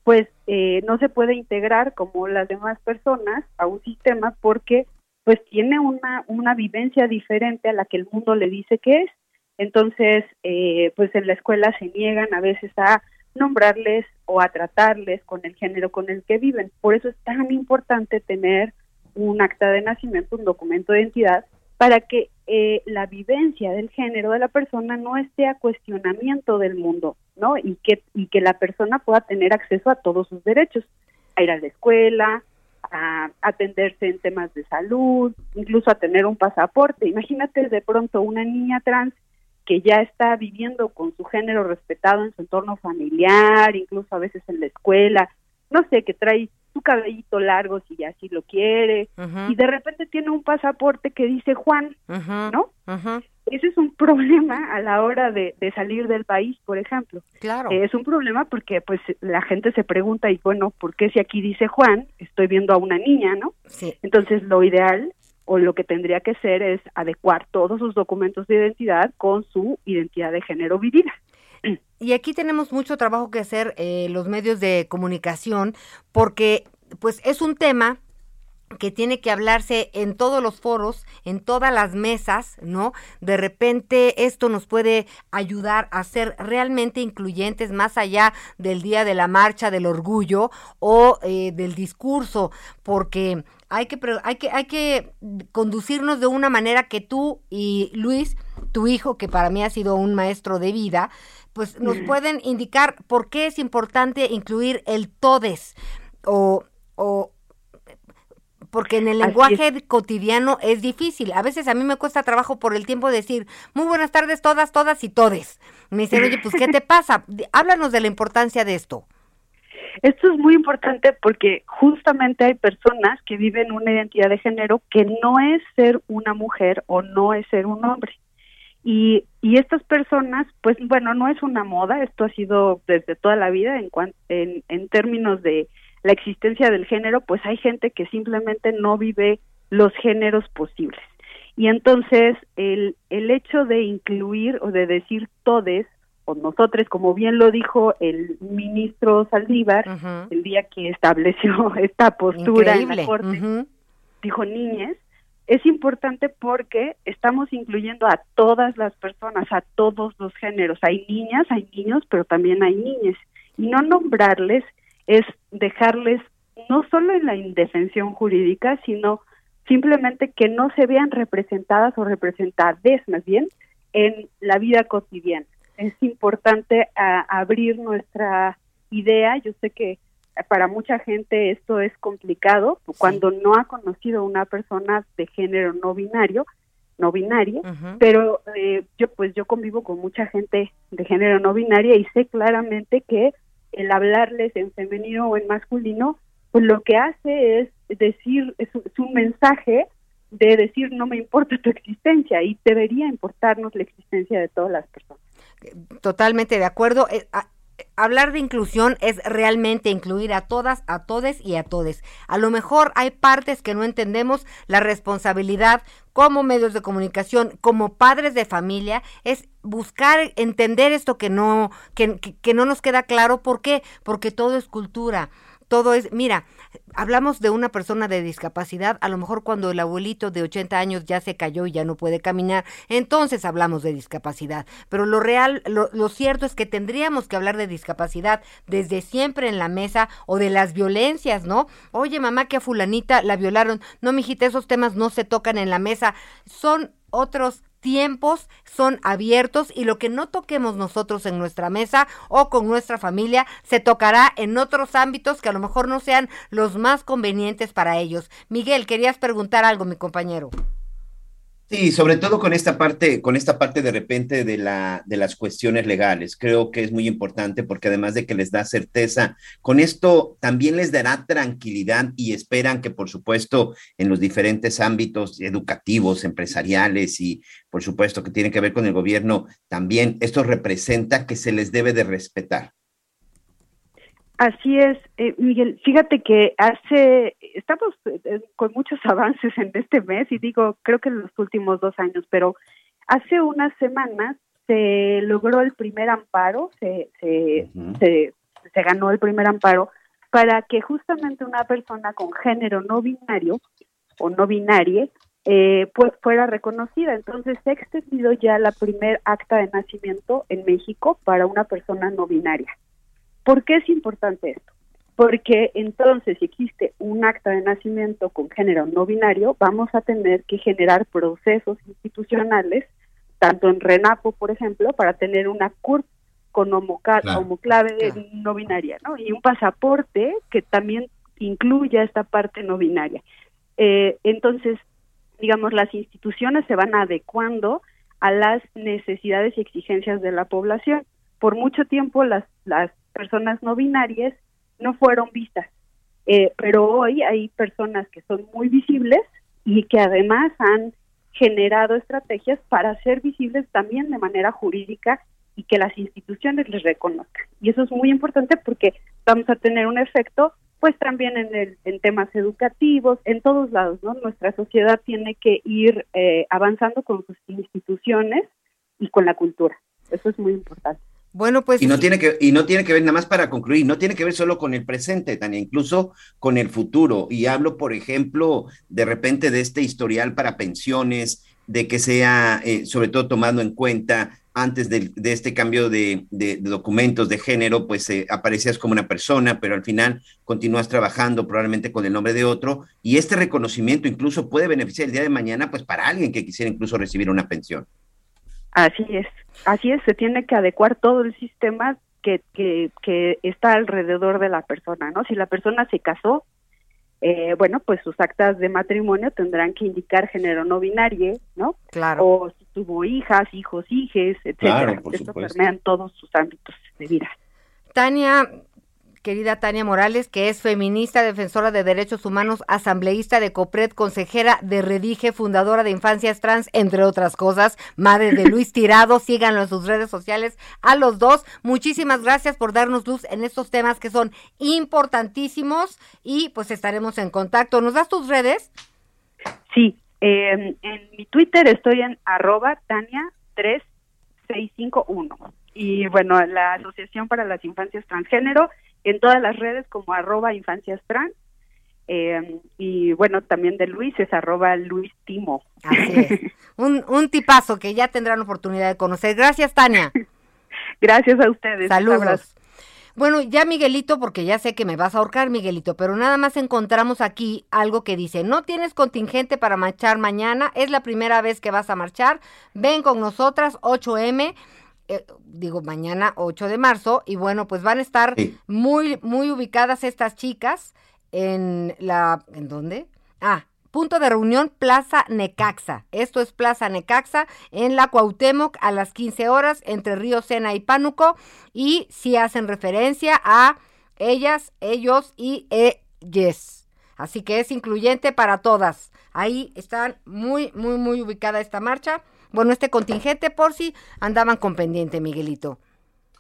[SPEAKER 20] pues eh, no se puede integrar como las demás personas a un sistema porque pues tiene una, una vivencia diferente a la que el mundo le dice que es. Entonces, eh, pues en la escuela se niegan a veces a nombrarles o a tratarles con el género con el que viven. Por eso es tan importante tener un acta de nacimiento, un documento de identidad, para que eh, la vivencia del género de la persona no esté a cuestionamiento del mundo, ¿no? Y que, y que la persona pueda tener acceso a todos sus derechos, a ir a la escuela, a atenderse en temas de salud, incluso a tener un pasaporte. Imagínate de pronto una niña trans que ya está viviendo con su género respetado en su entorno familiar, incluso a veces en la escuela, no sé, que trae su cabellito largo si así lo quiere, y de repente tiene un pasaporte que dice Juan, ¿no? Ese es un problema a la hora de, de salir del país, por ejemplo.
[SPEAKER 2] Claro.
[SPEAKER 20] Eh, es un problema porque pues la gente se pregunta, y bueno, ¿por qué si aquí dice Juan, estoy viendo a una niña, ¿no?
[SPEAKER 2] Sí.
[SPEAKER 20] Entonces lo ideal o lo que tendría que ser es adecuar todos sus documentos de identidad con su identidad de género vivida.
[SPEAKER 2] Y aquí tenemos mucho trabajo que hacer eh, los medios de comunicación porque pues es un tema que tiene que hablarse en todos los foros, en todas las mesas, ¿no? De repente esto nos puede ayudar a ser realmente incluyentes más allá del día de la marcha del orgullo o eh, del discurso, porque hay que, hay que, hay que conducirnos de una manera que tú y Luis, tu hijo, que para mí ha sido un maestro de vida, pues nos pueden indicar por qué es importante incluir el todes o, o porque en el lenguaje cotidiano es difícil. A veces a mí me cuesta trabajo por el tiempo decir, muy buenas tardes todas, todas y todes. Me dicen, oye, pues, ¿qué te pasa? Háblanos de la importancia de esto.
[SPEAKER 20] Esto es muy importante porque justamente hay personas que viven una identidad de género que no es ser una mujer o no es ser un hombre. Y, y estas personas, pues bueno, no es una moda, esto ha sido desde toda la vida en, cuan- en, en términos de la existencia del género, pues hay gente que simplemente no vive los géneros posibles. Y entonces el, el hecho de incluir o de decir todes o nosotros, como bien lo dijo el ministro Saldívar, el día que estableció esta postura en la
[SPEAKER 2] Increíble.
[SPEAKER 20] Corte, dijo niñes, es importante porque estamos incluyendo a todas las personas, a todos los géneros. Hay niñas, hay niños, pero también hay niñas. Y no nombrarles es dejarles no solo en la indefensión jurídica, sino simplemente que no se vean representadas o representadas más bien en la vida cotidiana. Es importante a- abrir nuestra idea. Yo sé que para mucha gente esto es complicado cuando no ha conocido una persona de género no binario, no binaria, pero eh, yo pues yo convivo con mucha gente de género no binaria y sé claramente que el hablarles en femenino o en masculino, pues lo que hace es decir, es, un- mensaje de decir no me importa tu existencia y debería importarnos la existencia de todas las personas.
[SPEAKER 2] Totalmente de acuerdo. Hablar de inclusión es realmente incluir a todas, a todes y a todes. A lo mejor hay partes que no entendemos, la responsabilidad como medios de comunicación, como padres de familia, es buscar entender esto que no, que, que- que no nos queda claro. ¿Por qué? Porque todo es cultura. Todo es, mira, hablamos de una persona de discapacidad, a lo mejor cuando el abuelito de 80 años ya se cayó y ya no puede caminar, entonces hablamos de discapacidad. Pero lo real, lo, lo cierto es que tendríamos que hablar de discapacidad desde siempre en la mesa o de las violencias, ¿no? Oye, mamá, que a fulanita la violaron. No, mijita, esos temas no se tocan en la mesa. Son otros tiempos son abiertos y lo que no toquemos nosotros en nuestra mesa o con nuestra familia se tocará en otros ámbitos que a lo mejor no sean los más convenientes para ellos. Miguel, querías preguntar algo, mi compañero.
[SPEAKER 3] Sí, sobre todo con esta parte, con esta parte de repente de la, de las cuestiones legales. Creo que es muy importante porque además de que les da certeza, con esto también les dará tranquilidad y esperan que, por supuesto, en los diferentes ámbitos educativos, empresariales y, por supuesto, que tiene que ver con el gobierno, también esto representa que se les debe de respetar.
[SPEAKER 20] Así es, eh, Miguel. Fíjate que hace, estamos eh, con muchos avances en este mes y digo, creo que en los últimos dos años, pero hace unas semanas se logró el primer amparo, se, se, se, se ganó el primer amparo para que justamente una persona con género no binario o no binaria eh, pues fuera reconocida. Entonces se ha extendido ya la primer acta de nacimiento en México para una persona no binaria. ¿Por qué es importante esto? Porque entonces, si existe un acta de nacimiento con género no binario, vamos a tener que generar procesos institucionales, tanto en RENAPO, por ejemplo, para tener una CURP con
[SPEAKER 21] Claro,
[SPEAKER 20] homoclave no binaria, ¿no? Y un pasaporte que también incluya esta parte no binaria. Eh, entonces, digamos, las instituciones se van adecuando a las necesidades y exigencias de la población. Por mucho tiempo las, las personas no binarias no fueron vistas, Eh, pero hoy hay personas que son muy visibles y que además han generado estrategias para ser visibles también de manera jurídica y que las instituciones les reconozcan. Y eso es muy importante porque vamos a tener un efecto pues también en, el, en temas educativos, en todos lados, ¿no? Nuestra sociedad tiene que ir eh, avanzando con sus instituciones y con la cultura. Eso es muy importante.
[SPEAKER 2] Bueno, pues
[SPEAKER 3] Y no tiene que, y no tiene que ver, nada más para concluir, no tiene que ver solo con el presente, Tania, incluso con el futuro. Y hablo, por ejemplo, de repente de este historial para pensiones, de que sea, eh, sobre todo tomando en cuenta antes del- de, este cambio de, de- de documentos de género, pues eh, aparecías como una persona, pero al final continúas trabajando probablemente con el nombre de otro, y este reconocimiento incluso puede beneficiar el día de mañana, pues para alguien que quisiera incluso recibir una pensión.
[SPEAKER 20] Así es, así es, se tiene que adecuar todo el sistema que, que, que está alrededor de la persona, ¿no? Si la persona se casó, eh, bueno, pues sus actas de matrimonio tendrán que indicar género no binario, ¿no?
[SPEAKER 2] Claro.
[SPEAKER 20] O si tuvo hijas, hijos, hijes, etcétera.
[SPEAKER 3] Claro, por
[SPEAKER 20] Esto
[SPEAKER 3] supuesto.
[SPEAKER 20] permea en todos sus ámbitos de vida.
[SPEAKER 2] Tania, querida Tania Morales, que es feminista, defensora de derechos humanos, asambleísta de COPRED, consejera de Redige, fundadora de Infancias Trans, entre otras cosas, madre de Luis Tirado, síganlo en sus redes sociales a los dos. Muchísimas gracias por darnos luz en estos temas que son importantísimos y pues estaremos en contacto. ¿Nos das tus redes?
[SPEAKER 20] Sí, eh, en mi Twitter estoy en arroba Tania3651. Y bueno, la Asociación para las Infancias Transgénero en todas las redes como arroba infancias trans. Eh, y bueno, también de Luis es arroba Luis Timo.
[SPEAKER 2] Así es. Un, un tipazo que ya tendrán oportunidad de conocer. Gracias, Tania.
[SPEAKER 20] Gracias a ustedes.
[SPEAKER 2] Saludos. Bueno, ya Miguelito, porque ya sé que me vas a ahorcar, Miguelito, pero nada más encontramos aquí algo que dice, no tienes contingente para marchar mañana, es la primera vez que vas a marchar, ven con nosotras, 8M, eh, digo mañana 8 de marzo, y bueno, pues van a estar muy, muy ubicadas estas chicas en la, ¿en dónde? Ah, Punto de reunión Plaza Necaxa. Esto es Plaza Necaxa en la Cuauhtémoc a las 15 horas entre Río Sena y Pánuco y si hacen referencia a ellas, ellos y ellas. Así que es incluyente para todas. Ahí están muy, muy, muy ubicada esta marcha. Bueno, este contingente por si andaban con pendiente, Miguelito.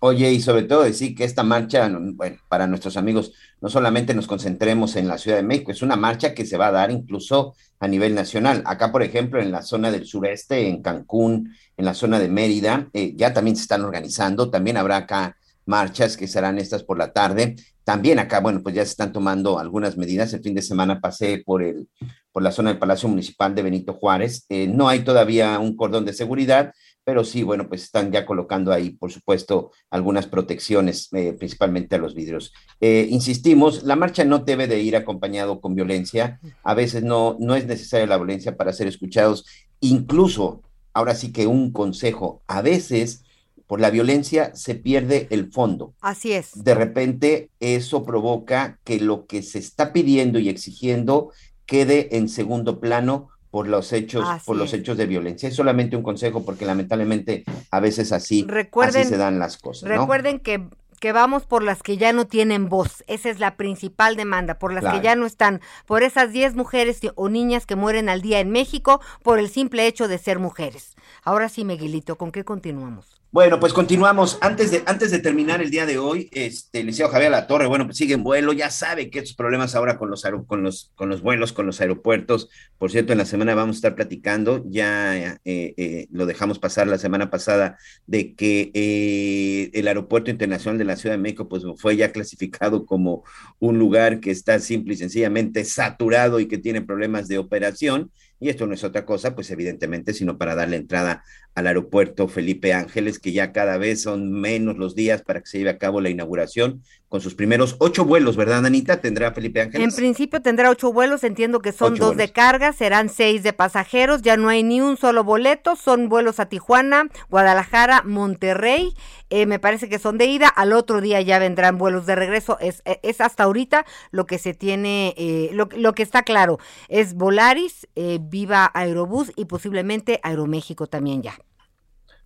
[SPEAKER 3] Oye, y sobre todo decir que esta marcha, bueno, para nuestros amigos, no solamente nos concentremos en la Ciudad de México, es una marcha que se va a dar incluso a nivel nacional. Acá, por ejemplo, en la zona del sureste, en Cancún, en la zona de Mérida, eh, ya también se están organizando, también habrá acá marchas que serán estas por la tarde. También acá, bueno, pues ya se están tomando algunas medidas. El fin de semana pasé por el por la zona del Palacio Municipal de Benito Juárez. Eh, no hay todavía un cordón de seguridad, pero sí, bueno, pues están ya colocando ahí, por supuesto, algunas protecciones, eh, principalmente a los vidrios. Eh, insistimos, la marcha no debe de ir acompañado con violencia. A veces no, no es necesaria la violencia para ser escuchados. Incluso, ahora sí que un consejo, a veces por la violencia se pierde el fondo.
[SPEAKER 2] Así es.
[SPEAKER 3] De repente eso provoca que lo que se está pidiendo y exigiendo quede en segundo plano por los hechos, por los hechos de violencia. Es solamente un consejo porque lamentablemente a veces así, así se dan las cosas.
[SPEAKER 2] Recuerden que que vamos por las que ya no tienen voz. Esa es la principal demanda, por las que ya no están, por esas 10 mujeres o niñas que mueren al día en México por el simple hecho de ser mujeres. Ahora sí, Miguelito, ¿con qué continuamos?
[SPEAKER 3] Bueno, pues continuamos. Antes de, antes de terminar el día de hoy, este, el Javier La Torre, bueno, pues sigue en vuelo, ya sabe que estos problemas ahora con los, con los, con los vuelos, con los aeropuertos. Por cierto, en la semana vamos a estar platicando, ya eh, eh, lo dejamos pasar la semana pasada, de que eh, el Aeropuerto Internacional de la Ciudad de México, pues fue ya clasificado como un lugar que está simple y sencillamente saturado y que tiene problemas de operación. Y esto no es otra cosa, pues evidentemente, sino para darle entrada al aeropuerto Felipe Ángeles, que ya cada vez son menos los días para que se lleve a cabo la inauguración, con sus primeros ocho vuelos, ¿verdad, Anita? ¿Tendrá Felipe Ángeles?
[SPEAKER 2] En principio tendrá ocho vuelos, entiendo que son dos de carga, serán seis de pasajeros, ya no hay ni un solo boleto, son vuelos a Tijuana, Guadalajara, Monterrey, eh, me parece que son de ida, al otro día ya vendrán vuelos de regreso, es, eh, es hasta ahorita lo que se tiene, eh, lo, lo, que está claro, es Volaris, Viva Aerobús y posiblemente Aeroméxico también ya.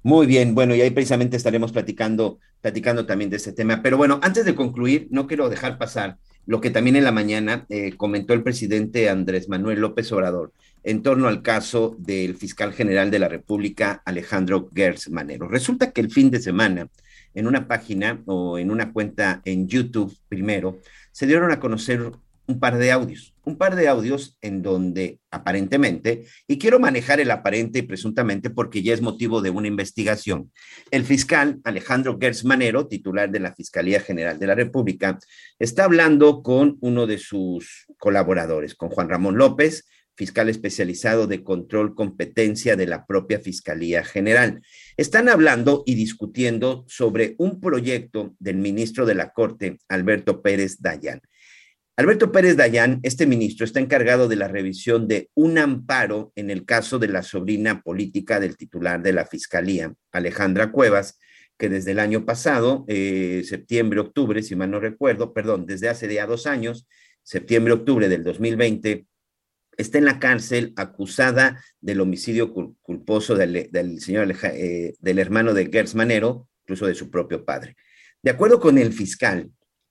[SPEAKER 3] Muy bien, bueno, y ahí precisamente estaremos platicando, platicando también de este tema. Pero bueno, antes de concluir, no quiero dejar pasar lo que también en la mañana eh, comentó el presidente Andrés Manuel López Obrador en torno al caso del fiscal general de la República, Alejandro Gers Manero. Resulta que el fin de semana, en una página o en una cuenta en YouTube primero, se dieron a conocer un par de audios, un par de audios en donde aparentemente, y quiero manejar el aparente y presuntamente porque ya es motivo de una investigación, el fiscal Alejandro Gertz Manero, titular de la Fiscalía General de la República, está hablando con uno de sus colaboradores, con Juan Ramón López, fiscal especializado de control competencia de la propia Fiscalía General. Están hablando y discutiendo sobre un proyecto del ministro de la Corte, Alberto Pérez Dayan Alberto Pérez Dayán, este ministro, está encargado de la revisión de un amparo en el caso de la sobrina política del titular de la Fiscalía, Alejandra Cuevas, que desde el año pasado, eh, septiembre, octubre, si mal no recuerdo, perdón, desde hace ya dos años, septiembre, octubre del 2020, está en la cárcel acusada del homicidio culposo del, señor, eh, del hermano de Gers Manero, incluso de su propio padre. De acuerdo con el fiscal,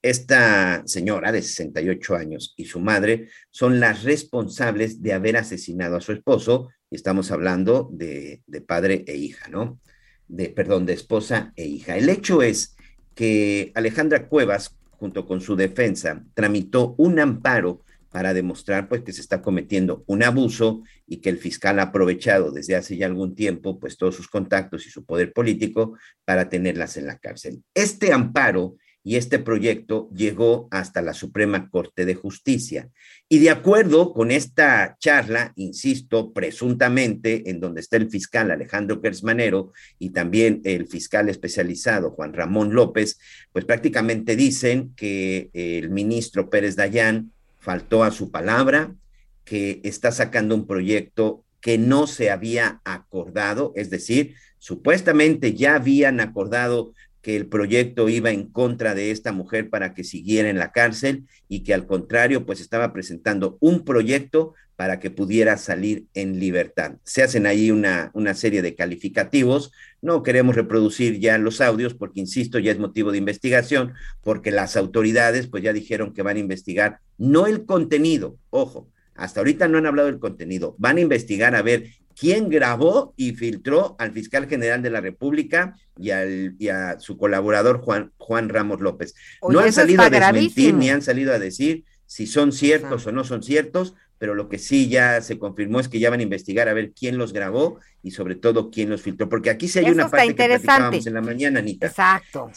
[SPEAKER 3] esta señora de 68 años y su madre son las responsables de haber asesinado a su esposo, y estamos hablando de, padre e hija, ¿no? De, perdón, de esposa e hija. El hecho es que Alejandra Cuevas, junto con su defensa, tramitó un amparo para demostrar pues que se está cometiendo un abuso y que el fiscal ha aprovechado desde hace ya algún tiempo pues todos sus contactos y su poder político para tenerlas en la cárcel. Este amparo y este proyecto llegó hasta la Suprema Corte de Justicia. Y de acuerdo con esta charla, insisto, presuntamente, en donde está el fiscal Alejandro Kersmanero y también el fiscal especializado Juan Ramón López, pues prácticamente dicen que el ministro Pérez Dayán faltó a su palabra, que está sacando un proyecto que no se había acordado, es decir, supuestamente ya habían acordado que el proyecto iba en contra de esta mujer para que siguiera en la cárcel y que al contrario, pues estaba presentando un proyecto para que pudiera salir en libertad. Se hacen ahí una, una serie de calificativos. No queremos reproducir ya los audios porque, insisto, ya es motivo de investigación, porque las autoridades pues ya dijeron que van a investigar no el contenido, ojo, hasta ahorita no han hablado del contenido, van a investigar a ver quién grabó y filtró al fiscal general de la República y, al, y a su colaborador Juan, Juan Ramos López.
[SPEAKER 2] Oye,
[SPEAKER 3] no han salido a desmentir
[SPEAKER 2] gravísimo.
[SPEAKER 3] ni han salido a decir si son ciertos o no son ciertos, pero lo que sí ya se confirmó es que ya van a investigar a ver quién los grabó y sobre todo quién los filtró, porque aquí sí hay
[SPEAKER 2] Eso
[SPEAKER 3] una parte que platicábamos en la mañana, Anita.
[SPEAKER 2] Exacto.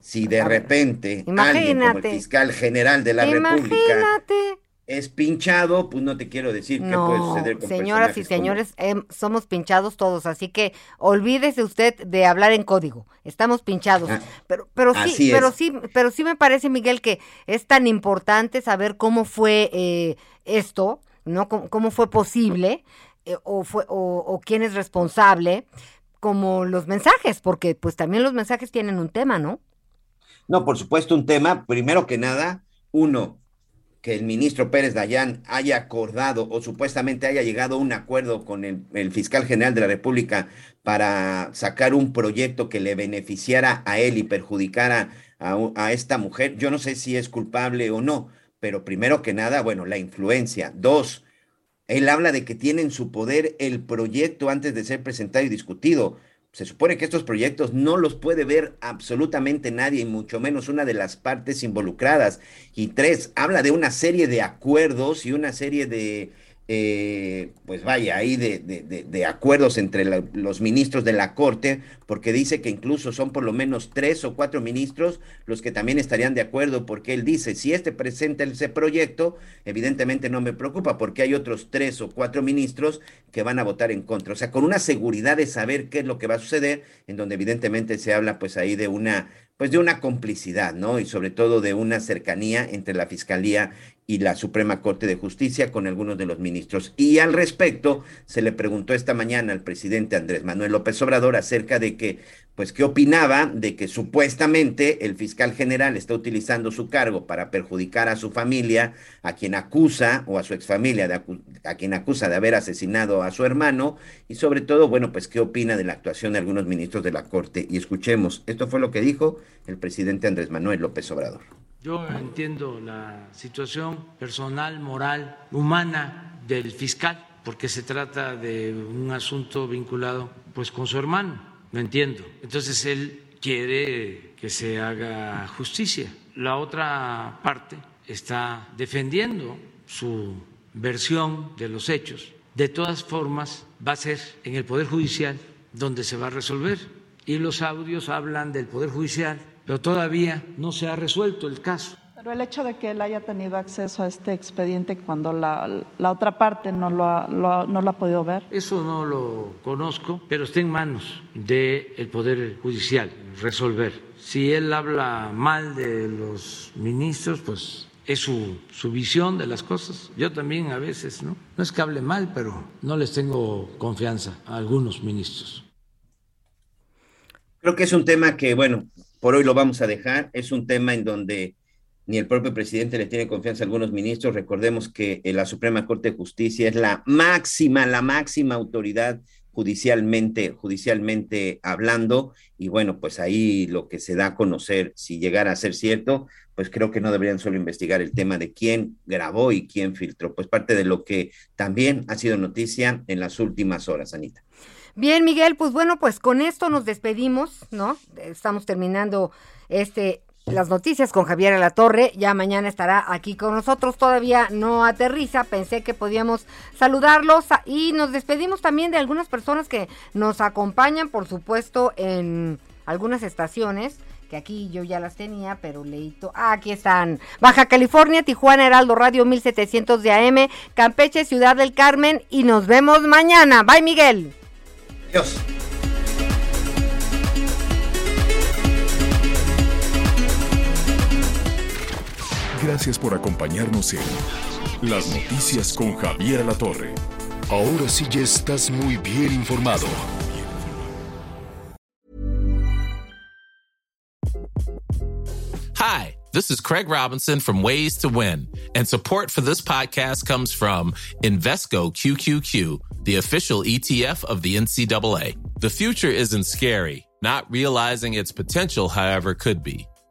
[SPEAKER 3] Si de repente alguien como el fiscal general de la República
[SPEAKER 2] Imagínate.
[SPEAKER 3] Es pinchado, pues no te quiero decir qué puede
[SPEAKER 2] No,
[SPEAKER 3] suceder con
[SPEAKER 2] señoras y
[SPEAKER 3] como-
[SPEAKER 2] señores, em, somos pinchados todos, así que olvídese usted de hablar en código. Estamos pinchados.
[SPEAKER 3] Ah,
[SPEAKER 2] pero, pero sí, pero sí, pero sí me parece, Miguel, que es tan importante saber cómo fue eh, esto, ¿no? Cómo, cómo fue posible, eh, o fue, o, o quién es responsable, como los mensajes, porque pues también los mensajes tienen un tema, ¿no?
[SPEAKER 3] No, por supuesto, un tema, primero que nada, uno, que el ministro Pérez Dayán haya acordado o supuestamente haya llegado a un acuerdo con el, fiscal general de la República para sacar un proyecto que le beneficiara a él y perjudicara a, a esta mujer. Yo no sé si es culpable o no, pero primero que nada, bueno, la influencia. Dos, él habla de que tiene en su poder el proyecto antes de ser presentado y discutido. Se supone que estos proyectos no los puede ver absolutamente nadie, y mucho menos una de las partes involucradas. Y tres, habla de una serie de acuerdos y una serie de, eh, pues vaya, ahí de, de- de- acuerdos entre los ministros de la Corte, porque dice que incluso son por lo menos tres o cuatro ministros los que también estarían de acuerdo, porque él dice, si este presenta ese proyecto, evidentemente no me preocupa, porque hay otros tres o cuatro ministros que van a votar en contra. O sea, con una seguridad de saber qué es lo que va a suceder, en donde evidentemente se habla pues ahí de una pues de una complicidad, ¿no? Y sobre todo de una cercanía entre la Fiscalía y la Suprema Corte de Justicia con algunos de los ministros. Y al respecto, se le preguntó esta mañana al presidente Andrés Manuel López Obrador acerca de que, pues, qué opinaba de que supuestamente el fiscal general está utilizando su cargo para perjudicar a su familia, a quien acusa, o a su exfamilia, de a quien acusa de haber asesinado a su hermano, y sobre todo, bueno, pues, qué opina de la actuación de algunos ministros de la Corte. Y escuchemos, esto fue lo que dijo el presidente Andrés Manuel López Obrador.
[SPEAKER 4] Yo entiendo la situación personal, moral, humana del fiscal, porque se trata de un asunto vinculado pues con su hermano, lo entiendo. Entonces él quiere que se haga justicia. La otra parte está defendiendo su versión de los hechos. De todas formas, va a ser en el Poder Judicial donde se va a resolver. Y los audios hablan del Poder Judicial, pero todavía no se ha resuelto el caso.
[SPEAKER 21] Pero el hecho de que él haya tenido acceso a este expediente cuando la, la otra parte no lo, ha, lo ha- no lo ha podido ver.
[SPEAKER 4] Eso no lo conozco, pero está en manos del Poder Judicial resolver. Si él habla mal de los ministros, pues es su, su visión de las cosas. Yo también a veces, ¿no? No es que hable mal, pero no les tengo confianza a algunos ministros.
[SPEAKER 3] Creo que es un tema que, bueno, por hoy lo vamos a dejar. Es un tema en donde ni el propio presidente le tiene confianza a algunos ministros. Recordemos que eh, la Suprema Corte de Justicia es la máxima, la máxima autoridad judicialmente, judicialmente hablando. Y bueno, pues ahí lo que se da a conocer, si llegara a ser cierto, pues creo que no deberían solo investigar el tema de quién grabó y quién filtró. Pues parte de lo que también ha sido noticia en las últimas horas, Anita.
[SPEAKER 2] Bien, Miguel, pues bueno, pues con esto nos despedimos, ¿no? Estamos terminando este las noticias con Javier Alatorre. Ya mañana estará aquí con nosotros. Todavía no aterriza. Pensé que podíamos saludarlos y nos despedimos también de algunas personas que nos acompañan, por supuesto, en algunas estaciones que aquí yo ya las tenía, pero leíto. Ah, aquí están. Baja California, Tijuana, Heraldo Radio 1700 de AM, Campeche, Ciudad del Carmen y nos vemos mañana. Bye, Miguel.
[SPEAKER 3] Adiós.
[SPEAKER 8] Gracias por acompañarnos en Las Noticias con Javier La Torre.
[SPEAKER 10] Ahora sí ya estás muy bien informado.
[SPEAKER 22] Hi, this is Craig Robinson from Ways to Win, and support for this podcast comes from Invesco QQQ, the official ETF of the NCAA. The future isn't scary. Not realizing its potential, however, could be.